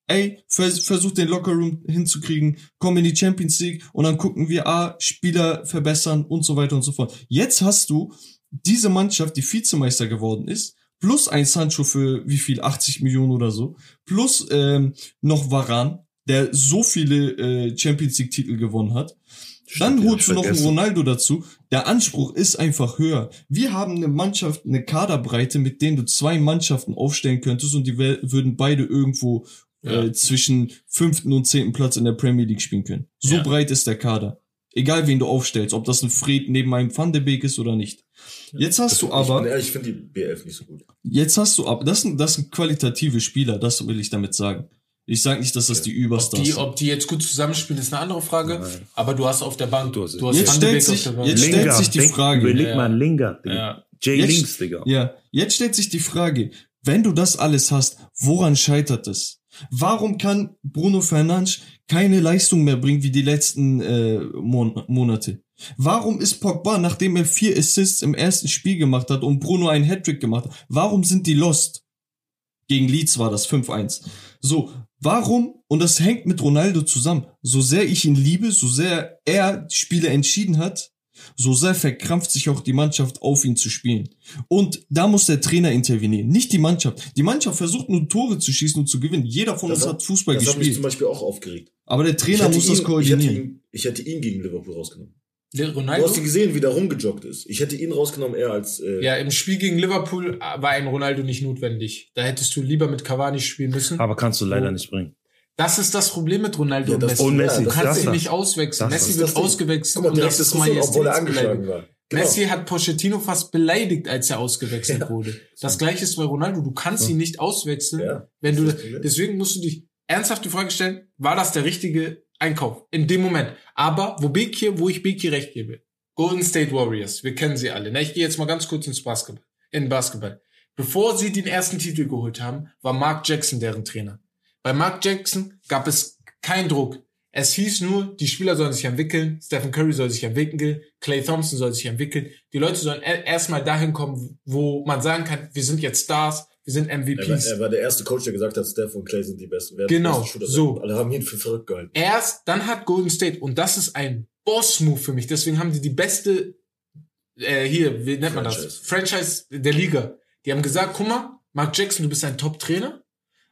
ey, vers versuch den Lockerroom hinzukriegen, komm in die Champions League und dann gucken wir, ah, Spieler verbessern und so weiter und so fort. Jetzt hast du diese Mannschaft, die Vizemeister geworden ist, plus ein Sancho für wie viel, 80 Millionen oder so, plus ähm, noch Varan, der so viele äh, Champions League Titel gewonnen hat. Dann holst du noch einen. Ronaldo dazu. Der Anspruch ist einfach höher. Wir haben eine Mannschaft, eine Kaderbreite, mit denen du zwei Mannschaften aufstellen könntest und die würden beide irgendwo Ja. äh, zwischen fünften und zehnten Platz in der Premier League spielen können. So Ja. breit ist der Kader. Egal wen du aufstellst, ob das ein Fred neben einem Van de Beek ist oder nicht. Jetzt hast du ich, aber, ehrlich, ich finde die BF nicht so gut. jetzt hast du aber, das sind, das sind qualitative Spieler, das will ich damit sagen. Ich sage nicht, dass das die Ob Überstars die, sind. ob die jetzt gut zusammenspielen, ist eine andere Frage. Nein. Aber du hast auf der Bank, Du du hast- hast, Jetzt stellt sich- auf der Bank. jetzt stellt sich die Frage. Überleg Ja. mal Digga. Ja. Jay Jetzt- Links, Digga. Ja, jetzt stellt sich die Frage, wenn du das alles hast, woran scheitert es? Warum kann Bruno Fernandes keine Leistung mehr bringen wie die letzten äh, Mon Monate? Warum ist Pogba, nachdem er vier Assists im ersten Spiel gemacht hat und Bruno einen Hattrick gemacht hat, warum sind die lost? Gegen Leeds war das 5-1. So, warum, und das hängt mit Ronaldo zusammen, so sehr ich ihn liebe, so sehr er die Spiele entschieden hat, so sehr verkrampft sich auch die Mannschaft auf ihn zu spielen. Und da muss der Trainer intervenieren, nicht die Mannschaft. Die Mannschaft versucht nur Tore zu schießen und zu gewinnen. Jeder von Das uns hat- hat Fußball Das hat mich zum gespielt. Beispiel auch aufgeregt. Aber der Trainer muss das ihn- koordinieren. Ich hätte, ihn, ich hätte ihn gegen Liverpool rausgenommen. Le- Du Ronaldo? hast ihn gesehen, wie der rumgejoggt ist. Ich hätte ihn rausgenommen, eher als. Äh, Ja, im Spiel gegen Liverpool war ein Ronaldo nicht notwendig. Da hättest du lieber mit Cavani spielen müssen. Aber kannst du leider Oh. nicht bringen. Das ist das Problem mit Ronaldo Ja, und Messi. Und Ja, Messi, du kannst das. nicht auswechseln. Das Messi wird ausgewechselt Guck mal, und das ist er Majestätsbeleidigung. angeschlagen war. Genau. Messi hat Pochettino fast beleidigt, als er ausgewechselt Ja. wurde. Das gleiche ist bei Ronaldo. Du kannst ihn nicht auswechseln, Ja, wenn du, deswegen musst du dich ernsthaft die Frage stellen, war das der richtige Einkauf? In dem Moment. Aber, wo Bekir, wo ich Bekir recht gebe. Golden State Warriors. Wir kennen sie alle. Na, ich gehe jetzt mal ganz kurz ins Basketball, in Basketball. Bevor sie den ersten Titel geholt haben, war Mark Jackson deren Trainer. Bei Mark Jackson gab es keinen Druck. Es hieß nur, die Spieler sollen sich entwickeln, Stephen Curry soll sich entwickeln, Clay Thompson soll sich entwickeln. Die Leute sollen erstmal dahin kommen, wo man sagen kann, wir sind jetzt Stars, wir sind Er war, MVPs. er war der erste Coach, der gesagt hat, Steph und Clay sind die besten. Wer Genau, die besten so. Alle haben ihn für verrückt gehalten. Erst, dann hat Golden State, und das ist ein Boss-Move für mich, deswegen haben die die beste, äh, hier, wie nennt man das? Franchise. Franchise der Liga. Die haben gesagt, guck mal, Mark Jackson, du bist ein Top-Trainer,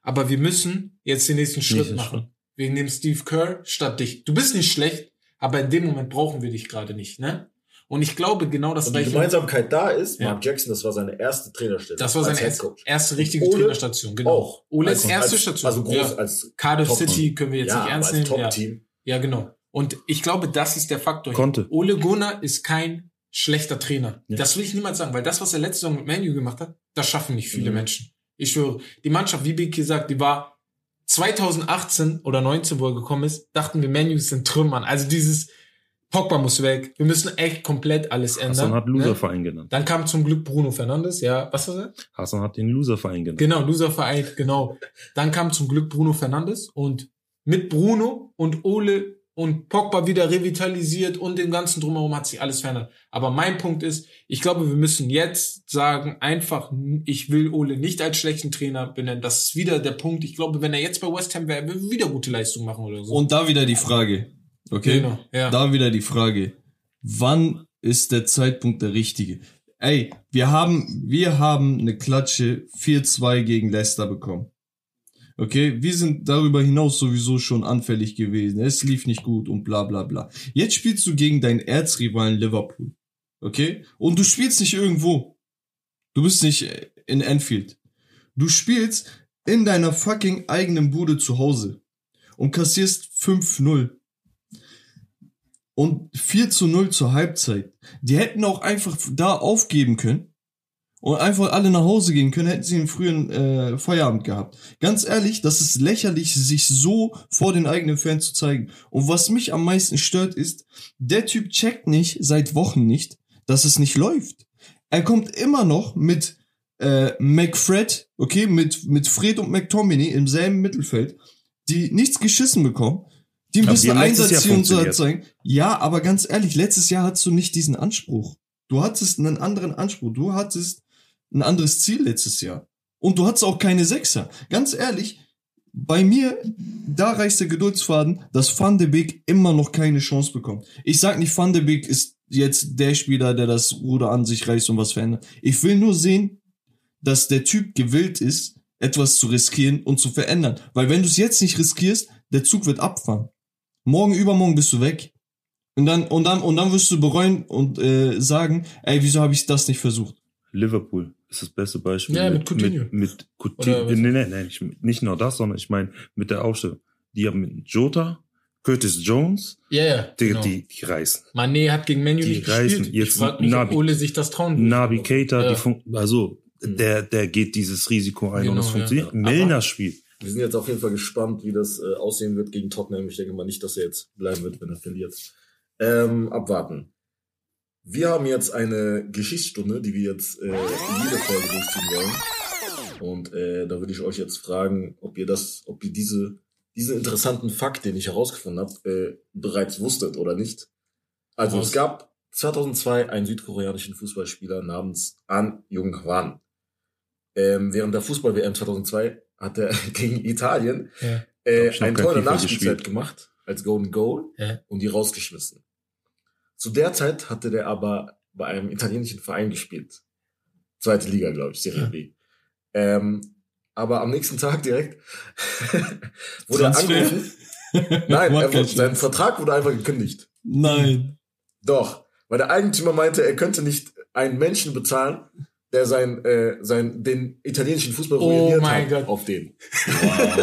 aber wir müssen jetzt den nächsten Schritt Nächsten machen. Schritt. Wir nehmen Steve Kerr statt dich. Du bist nicht schlecht, aber in dem Moment brauchen wir dich gerade nicht, ne? Und ich glaube, genau das Und die gleiche. Gemeinsamkeit da ist, Ja. Mark Jackson, das war seine erste Trainerstelle. Das war seine erste, erste richtige Ole Trainerstation, genau. Auch. Oles Als- erste als, Station. Also groß ja. als Cardiff Top- City können wir jetzt ja, nicht ernst aber als nehmen. Ja. Top-Team. ja, genau. Und ich glaube, das ist der Faktor. Konnte. Ole Gunnar ist kein schlechter Trainer. Ja. Das will ich niemals sagen, weil das, was er letzte Saison mit Manu gemacht hat, das schaffen nicht viele Mhm. Menschen. Ich schwöre, die Mannschaft, wie Biki sagt, die war 2018 oder 19, wo er gekommen ist, dachten wir, Manu sind Trümmern. Also dieses Pogba muss weg. Wir müssen echt komplett alles ändern. Hassan hat ne? Loserverein genannt. Dann kam zum Glück Bruno Fernandes, ja, was war das? Hassan hat den Loserverein genannt. Genau, Loserverein, genau. Dann kam zum Glück Bruno Fernandes und mit Bruno und Ole und Pogba wieder revitalisiert und dem ganzen drumherum hat sich alles verändert. Aber mein Punkt ist, ich glaube, wir müssen jetzt sagen, einfach, ich will Ole nicht als schlechten Trainer benennen. Das ist wieder der Punkt. Ich glaube, wenn er jetzt bei West Ham wäre, er würde wieder gute Leistung machen oder so. Und da wieder die Frage. Okay? Genau, ja. Da wieder die Frage. Wann ist der Zeitpunkt der richtige? Ey, wir haben, wir haben eine Klatsche 4-2 gegen Leicester bekommen. Okay, wir sind darüber hinaus sowieso schon anfällig gewesen. Es lief nicht gut und bla bla bla. Jetzt spielst du gegen deinen Erzrivalen Liverpool. Okay? Und du spielst nicht irgendwo. Du bist nicht äh, in Enfield. Du spielst in deiner fucking eigenen Bude zu Hause und kassierst 5-0 und 4 zu 0 zur Halbzeit. Die hätten auch einfach da aufgeben können und einfach alle nach Hause gehen können, hätten sie einen frühen äh, Feierabend gehabt. Ganz ehrlich, das ist lächerlich, sich so vor den eigenen Fans zu zeigen. Und was mich am meisten stört, ist, der Typ checkt nicht, seit Wochen nicht, dass es nicht läuft. Er kommt immer noch mit äh, McFred, okay, mit, mit Fred und McTominay im selben Mittelfeld, die nichts geschissen bekommen, die ein Aber bisschen die haben letztes Einsatz Jahr hier und so funktioniert. zeigen. Ja, aber ganz ehrlich, letztes Jahr hattest du nicht diesen Anspruch. Du hattest einen anderen Anspruch. Du hattest ein anderes Ziel letztes Jahr. Und du hattest auch keine Sechser. Ganz ehrlich, bei mir, da reicht der Geduldsfaden, dass Van de Beek immer noch keine Chance bekommt. Ich sag nicht, Van de Beek ist jetzt der Spieler, der das Ruder an sich reißt und was verändert. Ich will nur sehen, dass der Typ gewillt ist, etwas zu riskieren und zu verändern. Weil wenn du es jetzt nicht riskierst, der Zug wird abfahren. Morgen, übermorgen bist du weg. Und dann, und dann, und dann wirst du bereuen und äh, sagen, ey, wieso habe ich das nicht versucht? Liverpool ist das beste Beispiel. Ja, mit Coutinho. Mit, mit Coutinho. Nee, nee, nee, nicht, nicht nur das, sondern ich meine mit der Aufstellung. Die haben mit Jota, Curtis Jones, ja, ja. die, genau. die, die reißen. Mané hat gegen Menu Die nicht reißen. gespielt. Jetzt ich frage mich, Nabi- ob Ole sich das trauen will. Nabi Keita, Ja. die fun also Mhm. der, der geht dieses Risiko ein Genau, und es ja. funktioniert. Aber- Milner spielt. Wir sind jetzt auf jeden Fall gespannt, wie das äh, aussehen wird gegen Tottenham. Ich denke mal nicht, dass er jetzt bleiben wird, wenn er verliert. Ähm, abwarten. Wir haben jetzt eine Geschichtsstunde, die wir jetzt äh, in jeder Folge durchziehen wollen. Und äh, da würde ich euch jetzt fragen, ob ihr das, ob ihr diese, diesen interessanten Fakt, den ich herausgefunden habe, äh, bereits wusstet oder nicht. Also Was? es gab 2002 einen südkoreanischen Fußballspieler namens An Jung Hwan. Ähm, während der Fußball-WM 2002 hat er gegen Italien Ja. äh, ein Tor in der Nachspielzeit gemacht als Golden Goal Ja. und die rausgeschmissen. Zu der Zeit hatte der aber bei einem italienischen Verein gespielt. Zweite Liga, glaube ich, Serie Ja. B. Ähm, aber am nächsten Tag direkt wurde er angerufen. Nein, er, wurde- sein. Vertrag wurde einfach gekündigt. Nein. Doch, weil der Eigentümer meinte, er könnte nicht einen Menschen bezahlen, der sein, äh, sein, den italienischen Fußball Oh ruiniert mein hat Gott. auf den.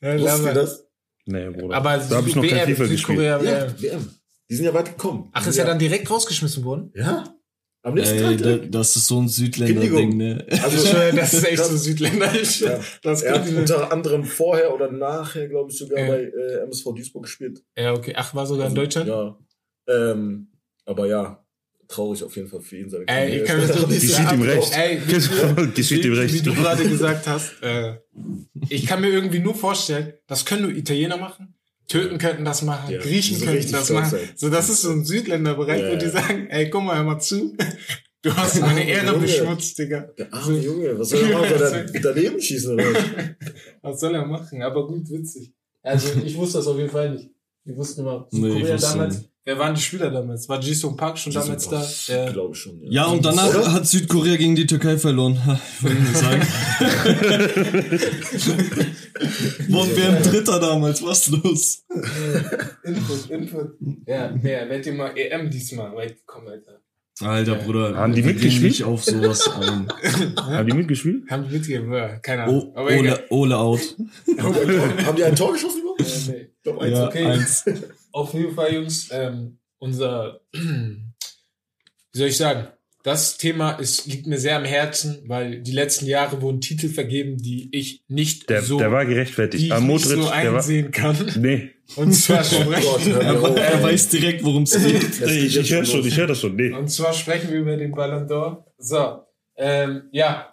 Ja, Wusstet aber- ihr das? Nee, Bruder. Aber da habe ich noch kein WM, FIFA gespielt. Ja, WM. WM. Die sind ja weit gekommen. Ach, ist ja dann direkt rausgeschmissen worden? Ja. Am nächsten Ey, Tag da, das ist so ein Südländer-Ding, ne? Also, Das ist echt das- so südländisch. Ja. Das Er hat unter anderem vorher oder nachher, glaube ich, sogar Ja. bei äh, MSV Duisburg gespielt. Ja, okay. Ach, war sogar in Also, Deutschland? Ja. Ähm, aber ja, traurig auf jeden Fall für ihn. Seine Ey, ich kann so noch nicht Die so steht ihm recht. Ey, wie, Geschieht ihm recht. wie du gerade gesagt hast, äh, ich kann mir irgendwie nur vorstellen, das können nur Italiener machen, Türken könnten das machen, Ja, Griechen so könnten das machen. sein. So, das ist so ein Südländerbereich, Ja, wo die ja. sagen, ey, guck mal, hör mal zu. Du hast meine Ehre Junge. beschmutzt, Digga. Der arme Junge, was soll er machen? Soll er daneben schießen oder was? Was soll er machen? Aber gut, witzig. Also, ich wusste das auf jeden Fall nicht. Ich wusste immer, Nee, wusste damals. nicht. Wer waren die Spieler damals? War Jisung Park schon damals da? Ja. Glaube ich schon. Ja, und danach Oder? hat Südkorea gegen die Türkei verloren. Ich wollte nur sagen. Wurden wir ein Dritter damals, was los? Input, Input. Ja, wer, wer hat dir mal EM diesmal weit gekommen, Alter? Alter, Ja. Bruder. Haben die mitgespielt? nicht auf sowas ein. Haben die mitgespielt? Haben die mitgegeben, ja, keine Ahnung. O. Ole, Ole out. Haben die ein Tor geschossen überhaupt? Äh, nee. Glaube, eins. Ja, okay. eins. Auf jeden Fall, Jungs, ähm, unser, wie soll ich sagen, das Thema ist, liegt mir sehr am Herzen, weil die letzten Jahre wurden Titel vergeben, die ich nicht Der, so, der war die gerechtfertigt. ich Ah, nicht Modric, so der war. einsehen kann. Nee. Und zwar Oh Gott, sprechen, mir auf. Er, er weiß direkt, worum es geht. Ich, ich höre schon ich höre das schon. Nee. Und zwar sprechen wir über den Ballon d'Or. So, ähm, ja,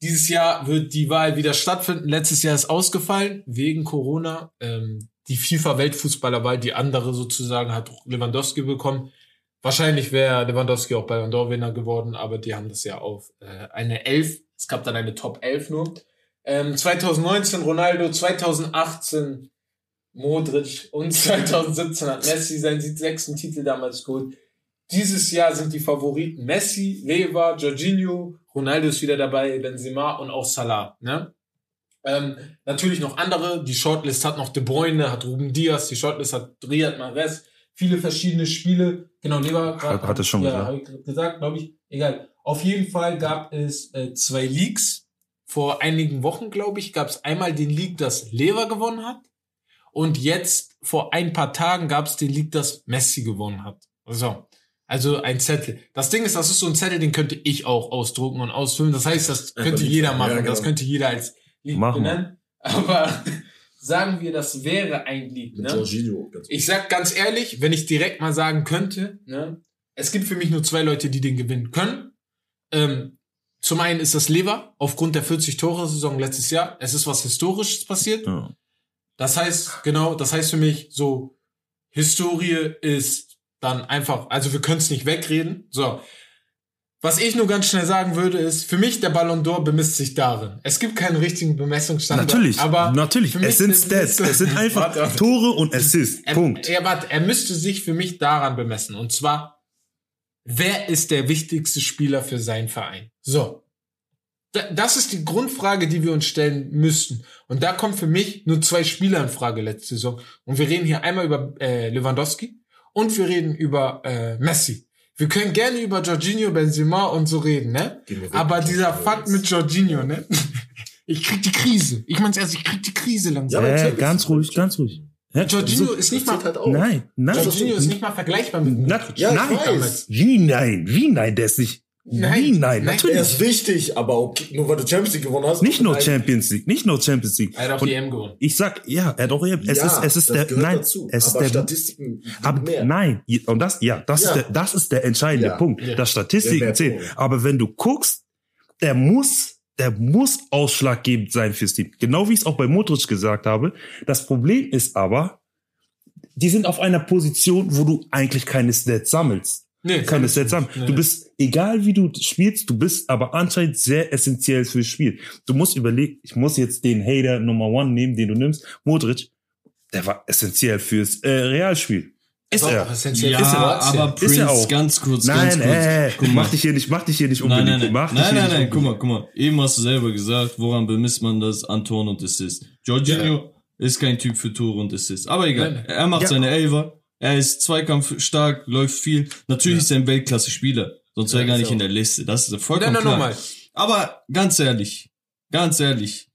dieses Jahr wird die Wahl wieder stattfinden. Letztes Jahr ist ausgefallen wegen Corona. Ähm, die FIFA-Weltfußballerwahl, die andere sozusagen, hat Lewandowski bekommen. Wahrscheinlich wäre Lewandowski auch Ballon d'Or-Winner geworden, aber die haben das ja auf äh, eine Elf. Es gab dann eine Top 11 nur. Ähm, 2019 Ronaldo, 2018 Modric und 2017 hat Messi seinen sechsten Titel damals geholt. Dieses Jahr sind die Favoriten Messi, Lever, Jorginho, Ronaldo ist wieder dabei, Benzema und auch Salah. Ne? Ähm, natürlich noch andere. Die Shortlist hat noch De Bruyne, hat Ruben Diaz, die Shortlist hat Riyad Mahrez, viele verschiedene Spiele. Genau, Lever Hat- hat er schon ja, gesagt. hab ich grad gesagt, glaube ich. Egal. Auf jeden Fall gab es äh, zwei Leaks. Vor einigen Wochen, glaube ich, gab es einmal den Leak, dass Lever gewonnen hat. Und jetzt, vor ein paar Tagen, gab es den Leak, dass Messi gewonnen hat. So. Also ein Zettel. Das Ding ist, das ist so ein Zettel, den könnte ich auch ausdrucken und ausfüllen. Das heißt, das könnte jeder machen. Ja, genau. Das könnte jeder als Leak Mach mal. benennen. Aber sagen wir, das wäre ein Leak. Mit Ne? Jorginho. Ganz Ich sag ganz ehrlich, wenn ich direkt mal sagen könnte, ne, es gibt für mich nur zwei Leute, die den gewinnen können. Ähm, zum einen ist das Lever, aufgrund der 40-Tore-Saison letztes Jahr. Es ist was Historisches passiert. Ja. Das heißt, genau, das heißt für mich so, Historie ist dann einfach, also wir können es nicht wegreden. So. Was ich nur ganz schnell sagen würde, ist, für mich der Ballon d'Or bemisst sich darin. Es gibt keinen richtigen Bemessungsstandard. Natürlich, aber natürlich. Es sind Stats. Es sind einfach Warte. Tore und Assists. Er, Punkt. Er, warte, er müsste sich für mich daran bemessen. Und zwar, wer ist der wichtigste Spieler für seinen Verein? So. Da- Das ist die Grundfrage, die wir uns stellen müssten. Und da kommen für mich nur zwei Spieler in Frage letzte Saison. Und wir reden hier einmal über äh, Lewandowski und wir reden über äh, Messi. Wir können gerne über Jorginho, Benzema und so reden, ne? Aber dieser Fakt mit Jorginho, ne? Ich krieg die Krise. Ich mein's erst, ich krieg die Krise langsam. Ja, aber Äh, ganz ruhig, ganz ruhig. Hä? Jorginho So- ist nicht mal, halt. Nein, nein. Jorginho ist nicht mal vergleichbar mit Na. Ja, ich nein. weiß. Wie nein? Wie nein? Der ist nicht. Nein, Wie nein? nein. Er Natürlich. ist wichtig, aber okay, nur weil du Champions League gewonnen hast. Nicht nur Nein. Champions League, nicht nur Champions League. Er hat auch Und die EM gewonnen. ich sag, ja, er hat auch EM. Es ja, ist, es ist der, nein, dazu. es ist aber der, Statistiken aber mehr. nein, und das, ja, das Ja. ist der, das ist der entscheidende Ja. Punkt. Ja. Das Ja, Statistiken zählen. Aber wenn du guckst, der muss, der muss ausschlaggebend sein fürs Team. Genau wie ich es auch bei Modric gesagt habe. Das Problem ist aber, die sind auf einer Position, wo du eigentlich keine Stats sammelst. Nee, keine Stats sammeln. Nee. Du bist, egal wie du spielst, du bist aber anscheinend sehr essentiell fürs Spiel. Du musst überlegen, ich muss jetzt den Hater Nummer One nehmen, den du nimmst. Modric, der war essentiell fürs äh, Realspiel. Ist War er. auch essentiell Ja, für Kroatien. aber Ist er Prince, auch. ganz kurz, Nein, ganz kurz. äh, Guck mal. mach dich hier nicht, mach dich hier nicht Nein, unbedingt. nein, Mach nein, dich nein, nein, nicht nein, guck mal, guck mal. Eben hast du selber gesagt, woran bemisst man das? An Toren und Assists. Jorginho ist kein Typ für Tore und Assists. Aber egal, Nein, nein. er macht Ja. seine Elfer, er ist zweikampfstark, läuft viel. Natürlich ist er ein Weltklasse-Spieler, sonst wäre er Ja, gar nicht in der Liste. Das ist Nein, vollkommen nein, klar. nochmal. Aber ganz ehrlich, ganz ehrlich,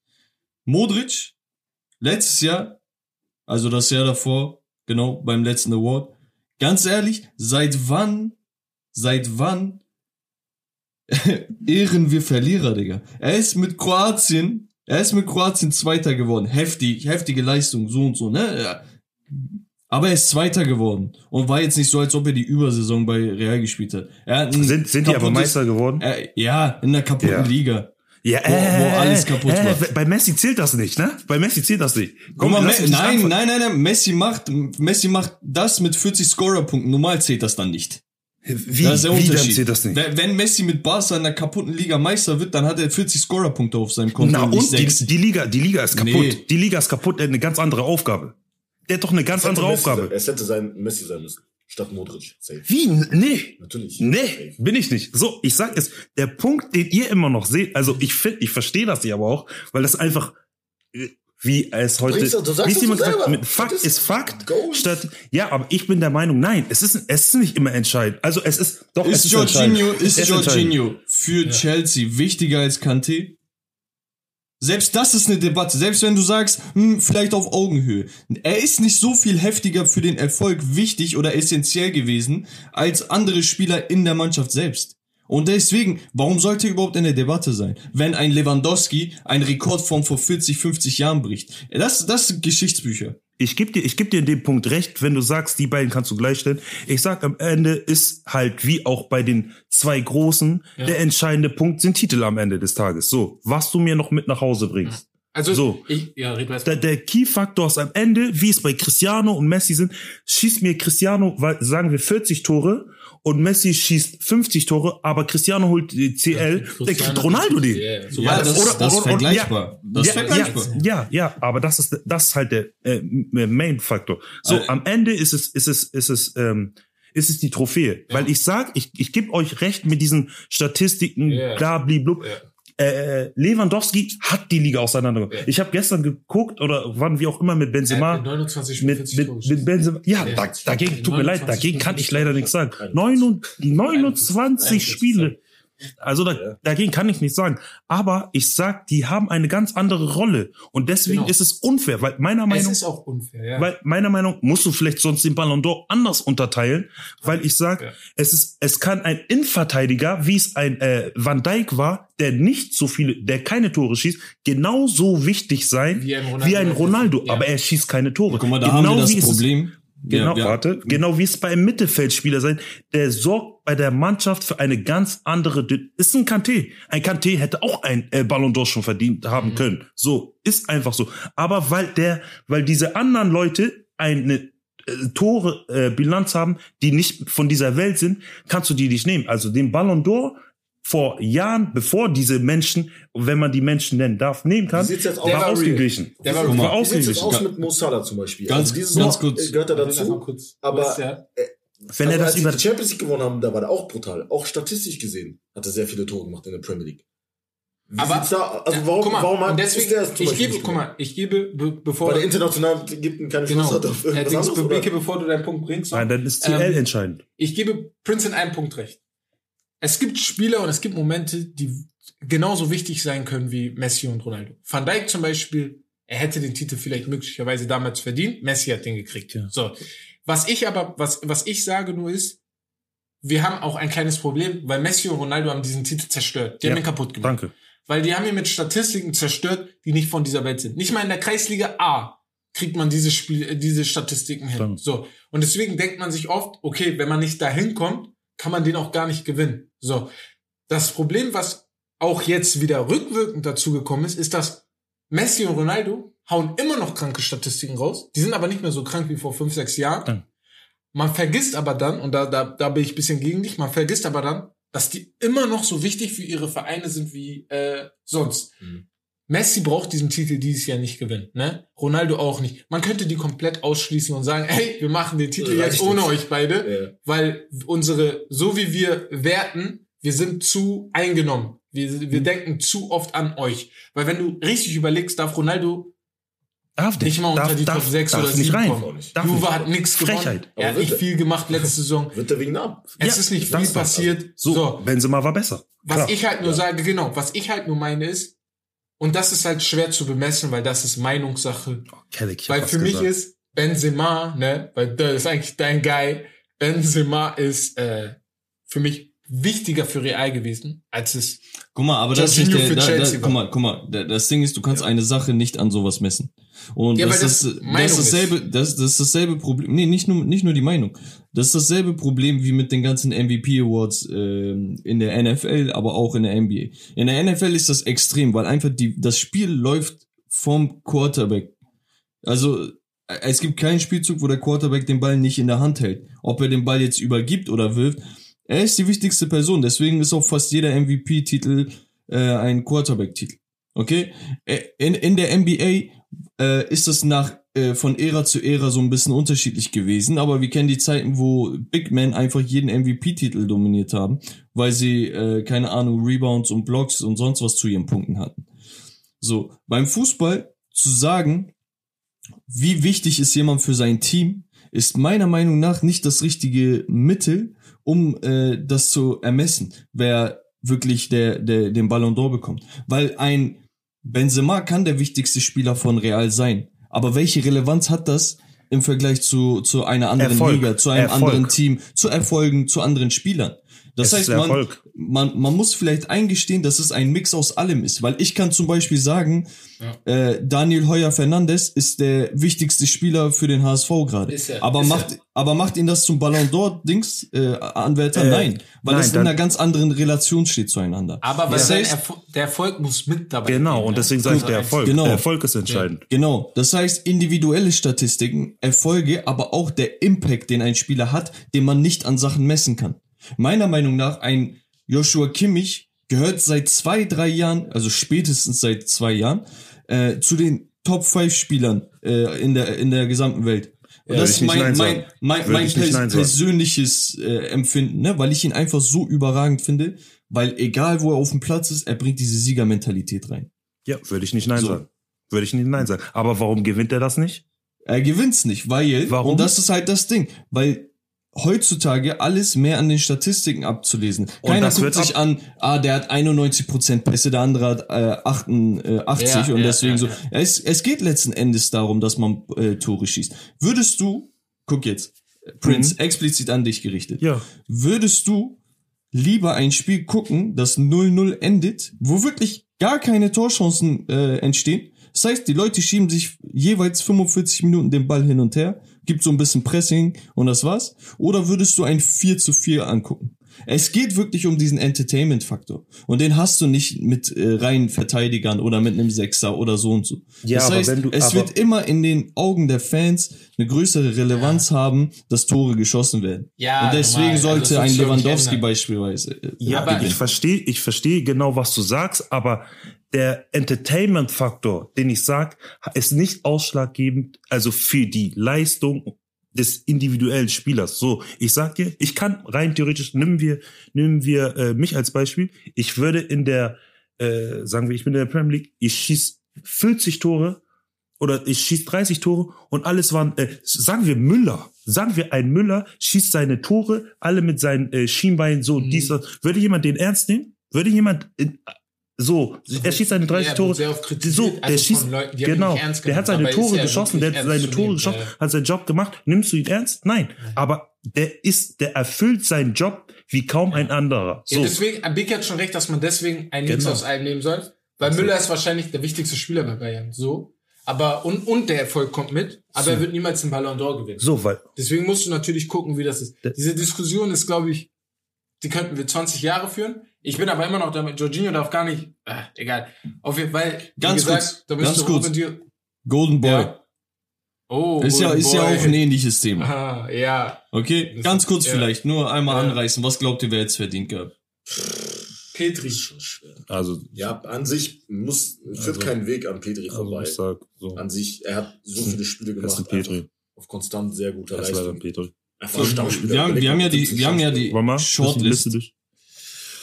Modric letztes Jahr, also das Jahr davor, genau, beim letzten Award, ganz ehrlich, seit wann, seit wann ehren wir Verlierer, Digga? Er ist mit Kroatien, er ist mit Kroatien Zweiter geworden. Heftig, heftige Leistung, so und so, ne? Ja. Aber er ist Zweiter geworden und war jetzt nicht so, als ob er die Übersaison bei Real gespielt hat. Er hat Sind, sind die aber Meister geworden? Äh, ja, in der kaputten Ja. Liga. Ja, wo- wo alles kaputt war. Bei Messi zählt das nicht, ne? Bei Messi zählt das nicht. Guck mal, Me nein, nein, nein, nein, Messi macht, Messi macht das mit 40 Scorerpunkten. Normal zählt das dann nicht. Wie, Das ist der wie Unterschied. zählt das nicht? Wenn, Messi mit Barca in der kaputten Liga Meister wird, dann hat er 40 Scorerpunkte auf seinem Konto Na und und die, die Liga, die Liga ist kaputt. Nee. Die Liga ist kaputt, der hat eine ganz andere Aufgabe. Der hat doch eine ganz Es andere Messi sein- Aufgabe. Es hätte sein Messi sein müssen. Statt Modric. Safe. Wie? Nee. Natürlich. Nee, Safe. bin ich nicht. So, ich sag es, der Punkt, den ihr immer noch seht, also ich finde, ich verstehe das ja aber auch, weil das einfach, äh, wie es heute, Bringst du- du sagst wie es jemand gesagt, mit Fakt ist ist Fakt, Gold. statt, ja, aber ich bin der Meinung, nein, es ist, es ist nicht immer entscheidend. Also es ist, doch, es Ist ist Jorginho, entscheidend. ist entscheidend. Jorginho für Chelsea wichtiger als Kanté? Selbst das ist eine Debatte. Selbst wenn du sagst, hm, vielleicht auf Augenhöhe. Er ist nicht so viel heftiger für den Erfolg wichtig oder essentiell gewesen als andere Spieler in der Mannschaft selbst. Und deswegen, warum sollte er überhaupt in der Debatte sein? Wenn ein Lewandowski einen Rekord von vor 40, 50 Jahren bricht. Das, das sind Geschichtsbücher. Ich geb dir, ich geb dir in dem Punkt recht, wenn du sagst, die beiden kannst du gleichstellen. Ich sag, am Ende ist halt wie auch bei den zwei Großen, der entscheidende Punkt sind Titel am Ende des Tages. So, was du mir noch mit nach Hause bringst. Also, So. ich, ja, red mal Der, der Key-Faktor ist am Ende, wie es bei Cristiano und Messi sind, schießt mir Cristiano, sagen wir 40 Tore und Messi schießt 50 Tore, aber Cristiano holt die CL, der kriegt Ronaldo den. Ja, ja. So Ja, das, das. das ist vergleichbar. Das ist ja, vergleichbar. Ja, ja, ja, aber das ist das ist halt der äh, Main-Faktor. So, Äh, am Ende ist es ist es ist es ähm, ist es die Trophäe, weil ich sag, ich ich gebe euch recht mit diesen Statistiken, Ja. bla bliblub. Ja. Äh, Lewandowski hat die Liga auseinandergenommen. Ja. Ich habe gestern geguckt oder wann wie auch immer mit Benzema hat 29 Spiele, mit, 40 mit, mit. Benzema. Ja, Ja, da, dagegen tut mir leid, 29 dagegen kann ich leider nichts sagen. 21. 29 Spiele. Also da, Ja. dagegen kann ich nichts sagen. Aber ich sag, die haben eine ganz andere Rolle. Und deswegen Genau. ist es unfair, weil meiner Es Meinung, ist auch unfair, ja. weil meiner Meinung musst du vielleicht sonst den Ballon d'Or anders unterteilen, weil ich sag, Ja. es ist, es kann ein Innenverteidiger, wie es ein äh, Van Dijk war, der nicht so viele, der keine Tore schießt, genauso wichtig sein Wie ein Ronaldo. wie ein Ronaldo, Ja. aber er schießt keine Tore. Guck mal, da genau haben wir das wie es- Problem. Genau, Ja, ja. warte. Genau wie es bei einem Mittelfeldspieler sein, der sorgt bei der Mannschaft für eine ganz andere. Dü- Ist ein Kanté. Ein Kanté hätte auch ein äh, Ballon d'Or schon verdient haben Mhm. können. So ist einfach so. Aber weil der, weil diese anderen Leute eine äh, Tore äh, Bilanz haben, die nicht von dieser Welt sind, kannst du die nicht nehmen. Also den Ballon d'Or vor Jahren, bevor diese Menschen, wenn man die Menschen nennen darf, nehmen kann, jetzt aus? war Der war ausgeglichen. Der war war war Wie sieht ausgeglichen. aus mit Mo Salah zum Beispiel? Ganz- diese ganz Saison, kurz. äh, Gehört er mal dazu? kurz. aber- ja? Wenn er Aber das als über die Champions League gewonnen haben, da war der auch brutal. Auch statistisch gesehen hat er sehr viele Tore gemacht in der Premier League. Wie Aber- da, also warum, guck mal, warum hat, und deswegen, der ich Beispiel gebe, guck mal, ich gebe, be, bevor, Weil der international gibt keine genau, Chance auf Herr irgendwas Dings, anderes, Beke, bevor du deinen Punkt bringst, Nein, dann ist CL Ähm, entscheidend. ich gebe Prince in einem Punkt recht. Es gibt Spieler und es gibt Momente, die genauso wichtig sein können wie Messi und Ronaldo. Van Dijk zum Beispiel, er hätte den Titel vielleicht möglicherweise damals verdient. Messi hat den gekriegt. Ja. So. Was ich aber, was, was ich sage nur ist, wir haben auch ein kleines Problem, weil Messi und Ronaldo haben diesen Titel zerstört. Die haben Ja, ihn kaputt gemacht. Danke. Weil die haben ihn mit Statistiken zerstört, die nicht von dieser Welt sind. Nicht mal in der Kreisliga A kriegt man diese Spiel, äh, diese Statistiken hin. Stimmt. So. Und deswegen denkt man sich oft, okay, wenn man nicht dahin kommt, kann man den auch gar nicht gewinnen. So. Das Problem, was auch jetzt wieder rückwirkend dazu gekommen ist, ist, dass Messi und Ronaldo hauen immer noch kranke Statistiken raus. Die sind aber nicht mehr so krank wie vor fünf, sechs Jahren. Dann. Man vergisst aber dann, und da, da, da bin ich ein bisschen gegen dich, man vergisst aber dann, dass die immer noch so wichtig für ihre Vereine sind wie äh, sonst. Mhm. Messi braucht diesen Titel dieses Jahr nicht gewinnen, ne? Ronaldo auch nicht. Man könnte die komplett ausschließen und sagen, hey, wir machen den Titel Reicht jetzt ohne nicht. euch beide, Ja. weil unsere, so wie wir werten, wir sind zu eingenommen. Wir, wir denken zu oft an euch. Weil wenn du richtig überlegst, darf Ronaldo Darf nicht mal unter darf, die darf, Top 6 darf oder nicht 7 rein. kommen. Darf Juve nicht. hat nichts gewonnen. Frechheit. Er hat nicht wird viel gemacht letzte Saison. Wird er wegen Namen? Es Ja, ist nicht viel passiert. So, So, Benzema war besser. was Klar. ich halt nur sage, genau, was ich halt nur meine ist, Und das ist halt schwer zu bemessen, weil das ist Meinungssache. Kelly, ich Weil für mich gesagt. ist Benzema, ne, weil das ist eigentlich dein Guy. Benzema ist äh, für mich wichtiger für Real gewesen, als es Guck mal, aber das ist Jorginho der, da, da, guck mal, guck mal, da- das Ding ist, du kannst eine Sache nicht an sowas messen. Und Ja, das, das ist, das, ist dasselbe, das, das ist dasselbe Problem. Nee, nicht nur, nicht nur die Meinung. Das ist dasselbe Problem wie mit den ganzen MVP Awards ähm, in der NFL, aber auch in der NBA. In der NFL ist das extrem, weil einfach die, das Spiel läuft vom Quarterback. Also äh, es gibt keinen Spielzug, wo der Quarterback den Ball nicht in der Hand hält. Ob er den Ball jetzt übergibt oder wirft, er ist die wichtigste Person. Deswegen ist auch fast jeder MVP-Titel äh, ein Quarterback-Titel. Okay? Äh, In, in der NBA äh, ist das nach äh, von Ära zu Ära so ein bisschen unterschiedlich gewesen, aber wir kennen die Zeiten, wo Big Men einfach jeden MVP-Titel dominiert haben, weil sie, äh, keine Ahnung, Rebounds und Blocks und sonst was zu ihren Punkten hatten. So, beim Fußball zu sagen, wie wichtig ist jemand für sein Team, ist meiner Meinung nach nicht das richtige Mittel, um äh, das zu ermessen, wer wirklich der, der den Ballon d'Or bekommt. Weil ein Benzema kann der wichtigste Spieler von Real sein. Aber welche Relevanz hat das im Vergleich zu, zu einer anderen Erfolg. Liga, zu einem Erfolg. anderen Team, zu Erfolgen, zu anderen Spielern? Das Es heißt, man, Erfolg. man, man muss vielleicht eingestehen, dass es ein Mix aus allem ist. Weil ich kann zum Beispiel sagen, äh, Daniel Heuer Fernandes ist der wichtigste Spieler für den HSV gerade. Ist er, Aber ist macht, aber macht ihn das zum Ballon d'Or Dings äh, Anwärter? Äh, nein, weil nein, es in einer ganz anderen Relation steht zueinander. Aber das sein heißt, Erfol der Erfolg muss mit dabei Genau, gehen, und ja. deswegen sage ich, der Erfolg. Genau. Der Erfolg ist entscheidend. Genau. Das heißt, individuelle Statistiken, Erfolge, aber auch der Impact, den ein Spieler hat, den man nicht an Sachen messen kann. Meiner Meinung nach, ein Joshua Kimmich gehört seit zwei, drei Jahren, also spätestens seit zwei Jahren, äh, zu den Top 5 Spielern äh, in, der, in der gesamten Welt. Und Ja, das ist mein, mein, mein, mein pers persönliches äh, Empfinden, ne? weil ich ihn einfach so überragend finde, weil egal wo er auf dem Platz ist, er bringt diese Siegermentalität rein. Ja, würde ich nicht Nein So. sagen. Würde ich nicht Nein sagen. Aber warum gewinnt er das nicht? Er gewinnt's nicht, weil, Warum? und das ist halt das Ding, weil heutzutage alles mehr an den Statistiken abzulesen. Und Keiner das guckt sich an, ah, der hat 91% Pässe, der andere hat äh, 88 Ja, und ja, deswegen ja, so. Es, es geht letzten Endes darum, dass man äh, Tore schießt. Würdest du, guck jetzt, Prince, explizit an dich gerichtet, Ja. würdest du lieber ein Spiel gucken, das 0-0 endet, wo wirklich gar keine Torchancen äh, entstehen? Das heißt, die Leute schieben sich jeweils 45 Minuten den Ball hin und her, gibt so ein bisschen Pressing und das war's. Oder würdest du ein 4 zu 4 angucken? Es geht wirklich um diesen Entertainment-Faktor. Und den hast du nicht mit äh, reinen Verteidigern oder mit einem Sechser oder so und so. Ja, das aber heißt, wenn du- es aber- wird immer in den Augen der Fans eine größere Relevanz haben, dass Tore geschossen werden. Ja, und deswegen normal. Also sollte wird ein Lewandowski beispielsweise. Äh, Ja, Aber ich verstehe, ich verstehe genau, was du sagst, aber der Entertainment-Faktor, den ich sag, ist nicht ausschlaggebend, also für die Leistung des individuellen Spielers. So, ich sag dir, ich kann rein theoretisch, nehmen wir, nehmen wir äh, mich als Beispiel, ich würde in der, äh, sagen wir, ich bin in der Premier League, ich schieß 40 Tore oder ich schieß 30 Tore und alles waren, äh, sagen wir Müller, sagen wir ein Müller schießt seine Tore, alle mit seinen äh, Schienbeinen so, Mhm. dies, das. Würde jemand den ernst nehmen? Würde jemand in, so, er schießt seine 30 Ja, Tore, so, der schießt, Leuten, genau, der hat seine Tore ja geschossen, der hat seine Tore nehmen, geschossen, ja. hat seinen Job gemacht, nimmst du ihn ernst? Nein, aber der ist, der erfüllt seinen Job wie kaum ein anderer. Ja, So, deswegen, Big hat schon recht, dass man deswegen einen Genau. aus allem nehmen soll. Weil Müller ist wahrscheinlich der wichtigste Spieler bei Bayern. So. Aber, und, und der Erfolg kommt mit, aber er wird niemals den Ballon d'Or gewinnen. so, weil, Deswegen musst du natürlich gucken, wie das ist. Diese Diskussion ist, glaube ich, die könnten wir 20 Jahre führen. Ich bin aber immer noch damit, Jorginho darf gar nicht, äh, egal. Auf jeden Fall, Ganz gesagt, kurz, da bist ganz du kurz. Golden Boy. Ja. Oh, Ist ja, ist ja Boy. auch ein ähnliches Thema. Ah, ja. Okay, Das ganz ist- kurz ja. vielleicht, nur einmal Ja. anreißen. Was glaubt ihr, wer jetzt verdient gehabt? Petri. also, Ja, an sich muss, führt Also- kein Weg an Petri also vorbei. ich sag, so, An sich, er hat so viele Spiele das gemacht. ist Petri. Auf konstant sehr guter Das ist leider Leistung. Petri. Stammspieler. Wir haben, wir haben ja die, 50 wir haben ja die Warte mal, Shortlist.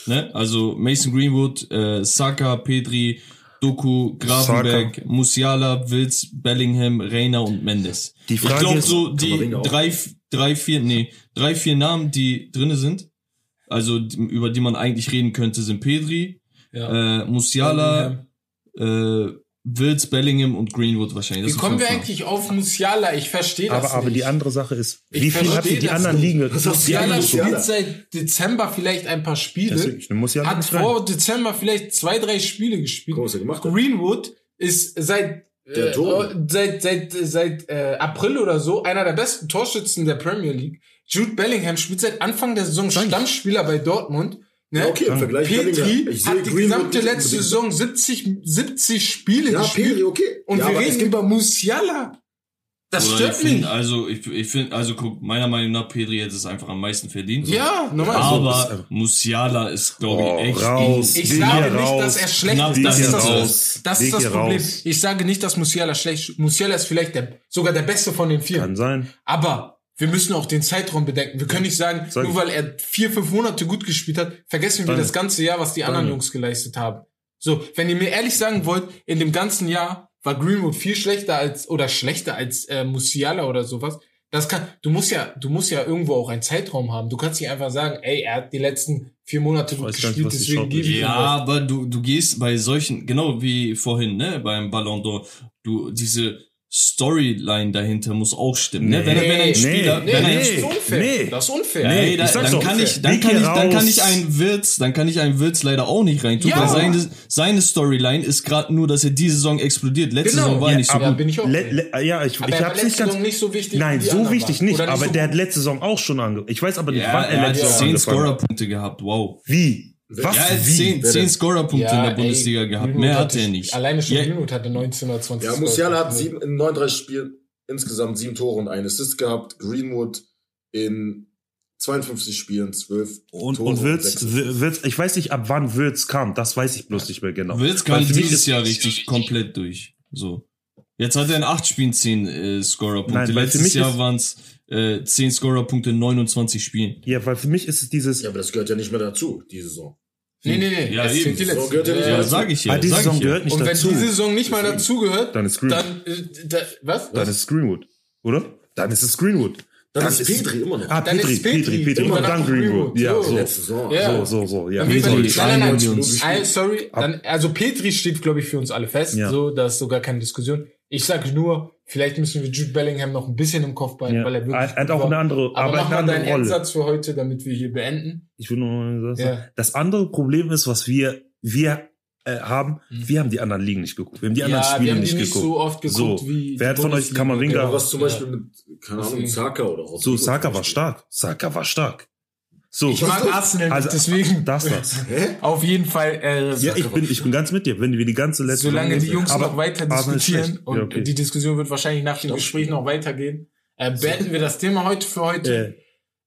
Ne? Also Mason Greenwood, äh, Saka, Pedri, Doku, Gravenberg, Musiala, Wills, Bellingham, Reina und Mendes. Die Ich Frage glaube ist, so die drei, drei, vier, nee, drei, vier Namen, die drinne sind, also über die man eigentlich reden könnte, sind Pedri, Ja. äh, Musiala, äh, Wills, Bellingham und Greenwood wahrscheinlich. Wie Das kommen sind wir eigentlich auf Musiala? Ich verstehe das Aber, aber nicht. die andere Sache ist, Ich wie viel hat die, das anderen nicht. liegen? Hast du Musiala spielt seit Dezember vielleicht ein paar Spiele. Deswegen, hat nicht rein. vor Dezember vielleicht zwei, drei Spiele gespielt. Er gemacht. Greenwood ist seit Der äh, Tor. seit seit seit äh, April oder so einer der besten Torschützen der Premier League. Jude Bellingham spielt seit Anfang der Saison Stammspieler bei Dortmund. Ne? Ja, okay, im Vergleich Petri. Ich hat die gesamte letzte unbedingt. Saison 70 70 Spiele Ja, gespielt Pedri, okay. und ja, wir reden über Musiala. Das Oder stört ich find, mich. Also, ich, ich finde, also guck, meiner Meinung nach, Pedri hätte es einfach am meisten verdient. So. Ja, normal. Aber Musiala ist, glaube Oh, ich, echt raus. Ich sage nicht, raus. dass er schlecht ist. Das ist das, raus. das, ist das Problem. raus. Ich sage nicht, dass Musiala schlecht ist. Musiala ist vielleicht der, sogar der Beste von den vier. Kann sein. Aber wir müssen auch den Zeitraum bedenken. Wir können nicht sagen, Sag nur weil er vier, fünf Monate gut gespielt hat, vergessen wir das ganze Jahr, was die anderen Dann- Jungs geleistet haben. So, wenn ihr mir ehrlich sagen wollt, in dem ganzen Jahr war Greenwood viel schlechter als oder schlechter als äh, Musiala oder sowas. Das kann, du musst ja, du musst ja irgendwo auch einen Zeitraum haben. Du kannst nicht einfach sagen, ey, er hat die letzten vier Monate gut nicht, gespielt, die deswegen gebe ich ihm Ja, was. aber du, du gehst bei solchen, genau wie vorhin, ne, beim Ballon d'Or, du, diese Storyline dahinter muss auch stimmen, ne? Nee. Wenn, er- wenn ein Nee, Spieler, Nee, wenn das ein, ist unfair. nee. Das ist unfair. Nee, Ey, da, dann kann ich, dann Weg kann ich, dann kann ich einen Wirtz, dann kann ich einen Wirtz leider auch nicht reintun, Ja. weil seine, seine Storyline ist gerade nur, dass er diese Saison explodiert. Letzte Genau. Saison war Ja, er nicht so aber gut. bin ich auch. Le, le, ja, ich, aber ich er hab's letzte nicht ganz. Saison nicht so wichtig. Nein, so wichtig waren. nicht. Oder aber so der hat letzte Saison auch schon ange. Ich weiß aber nicht, Ja, wann er er hat letzte Saison zehn angefangen hat. Scorerpunkte gehabt, wow. Wie? Was? Ja, er hat wie? zehn, Wer zehn denn? Scorerpunkte in der ey, Bundesliga gehabt. Greenwood Mehr hatte- hat er nicht. Alleine schon Ja. Greenwood hatte 19 oder 20. Ja, Musiala hat sieben, in 39 Spielen insgesamt sieben Tore und einen Assist gehabt. Greenwood in 52 Spielen 12 Und, Tore und Wirtz, sechs Assists. Wirtz, ich weiß nicht, ab wann Wirtz kam. Das weiß ich bloß nicht mehr genau. Wirtz kam dieses ist- Jahr richtig komplett durch. So. Jetzt hat er in acht Spielen zehn äh, Scorerpunkte. Nein, weil für Letztes Jahr waren es äh, zehn Scorerpunkte in 29 Spielen. Ja, weil für mich ist es dieses. Ja, aber das gehört ja nicht mehr dazu, die Saison. Nee, nee, nee. Ja, es eben. die So letzte. gehört er nicht Ja, Ja, dazu. sag ich ja. ah, diese Saison ja. gehört nicht Und wenn dazu. diese Saison nicht mal dazugehört, Dann ist Greenwood. dann, äh, da, was? Dann ist es Greenwood. Oder? Dann ist es Greenwood. Dann, Dann ist Petri immer noch. Ah, Dann Petri, ist Petri. Petri, Petri. Immer dann Greenwood. Ja, So. so. Letzte Saison. Ja. So, so, so. Ja. Dann. Petri. Nein, nein, sorry. Dann, also Petri steht, glaube ich, für uns alle fest. Ja. So, da ist sogar keine Diskussion. Ich sage nur, vielleicht müssen wir Jude Bellingham noch ein bisschen im Kopf behalten, Ja. weil er wirklich. Er hat auch eine andere, Aber aber mach eine mal deinen Rolle. Endsatz für heute, damit wir hier beenden. Ich will nur mal sagen. Ja. Das andere Problem ist, was wir, wir äh, haben, Mhm. wir haben die anderen Ligen nicht geguckt. Wir haben die anderen ja, wir Spiele haben nicht die nicht geguckt. so oft geguckt So. wie. Wer hat von euch. Kammerwinger- Ja, was zum Ja. Beispiel mit, keine Ahnung. Saka oder Rodrigo So, Saka war stark. Saka war stark. So. Ich mag Arsenal, Also, deswegen. Das war's. Auf jeden Fall. Äh, Ja, ich bin, ich bin ganz mit dir. Wenn wir die ganze letzte Solange die Jungs aber noch weiter diskutieren und Ja, okay. die Diskussion wird wahrscheinlich nach dem Gespräch noch weitergehen, äh, beenden wir das Thema heute für heute.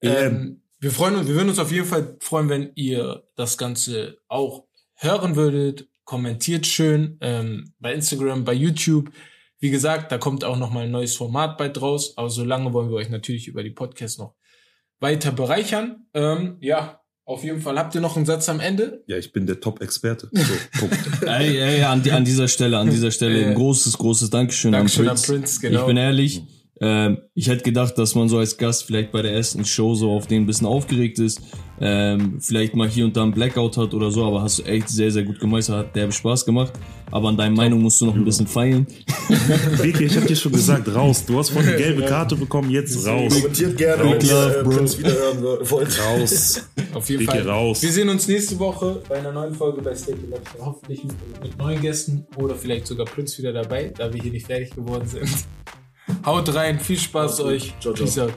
Äh. Ähm, wir freuen uns, wir würden uns auf jeden Fall freuen, wenn ihr das Ganze auch hören würdet. Kommentiert schön ähm, bei Instagram, bei YouTube. Wie gesagt, da kommt auch noch mal ein neues Format bald raus. Aber solange wollen wir euch natürlich über die Podcasts noch weiter bereichern. Ähm, ja, auf jeden Fall. Habt ihr noch einen Satz am Ende? Ja, ich bin der Top-Experte. So, Punkt. Ey, ey, an, die- an dieser Stelle, an dieser Stelle Äh, ein großes, großes Dankeschön, Dankeschön an an Prince. Prince, genau. Ich bin ehrlich, ähm, ich hätte gedacht, dass man so als Gast vielleicht bei der ersten Show so auf den ein bisschen aufgeregt ist, ähm, vielleicht mal hier und da ein Blackout hat oder so, aber hast du echt sehr, sehr gut gemeistert, hat derbe Spaß gemacht. Aber an deiner Meinung musst du noch ein bisschen feilen. Vicky, ich hab dir schon gesagt, raus. Du hast vorhin eine gelbe Karte bekommen, jetzt raus. Kommentiert gerne, Big wenn ihr äh, wiederhören wollt. Raus. Auf jeden Vicky, Fall. raus. Wir sehen uns nächste Woche bei einer neuen Folge bei Stay Collector. Hoffentlich mit, mit neuen Gästen oder vielleicht sogar Prince wieder dabei, da wir hier nicht fertig geworden sind. Haut rein, viel Spaß euch. Ciao, ciao. Peace out.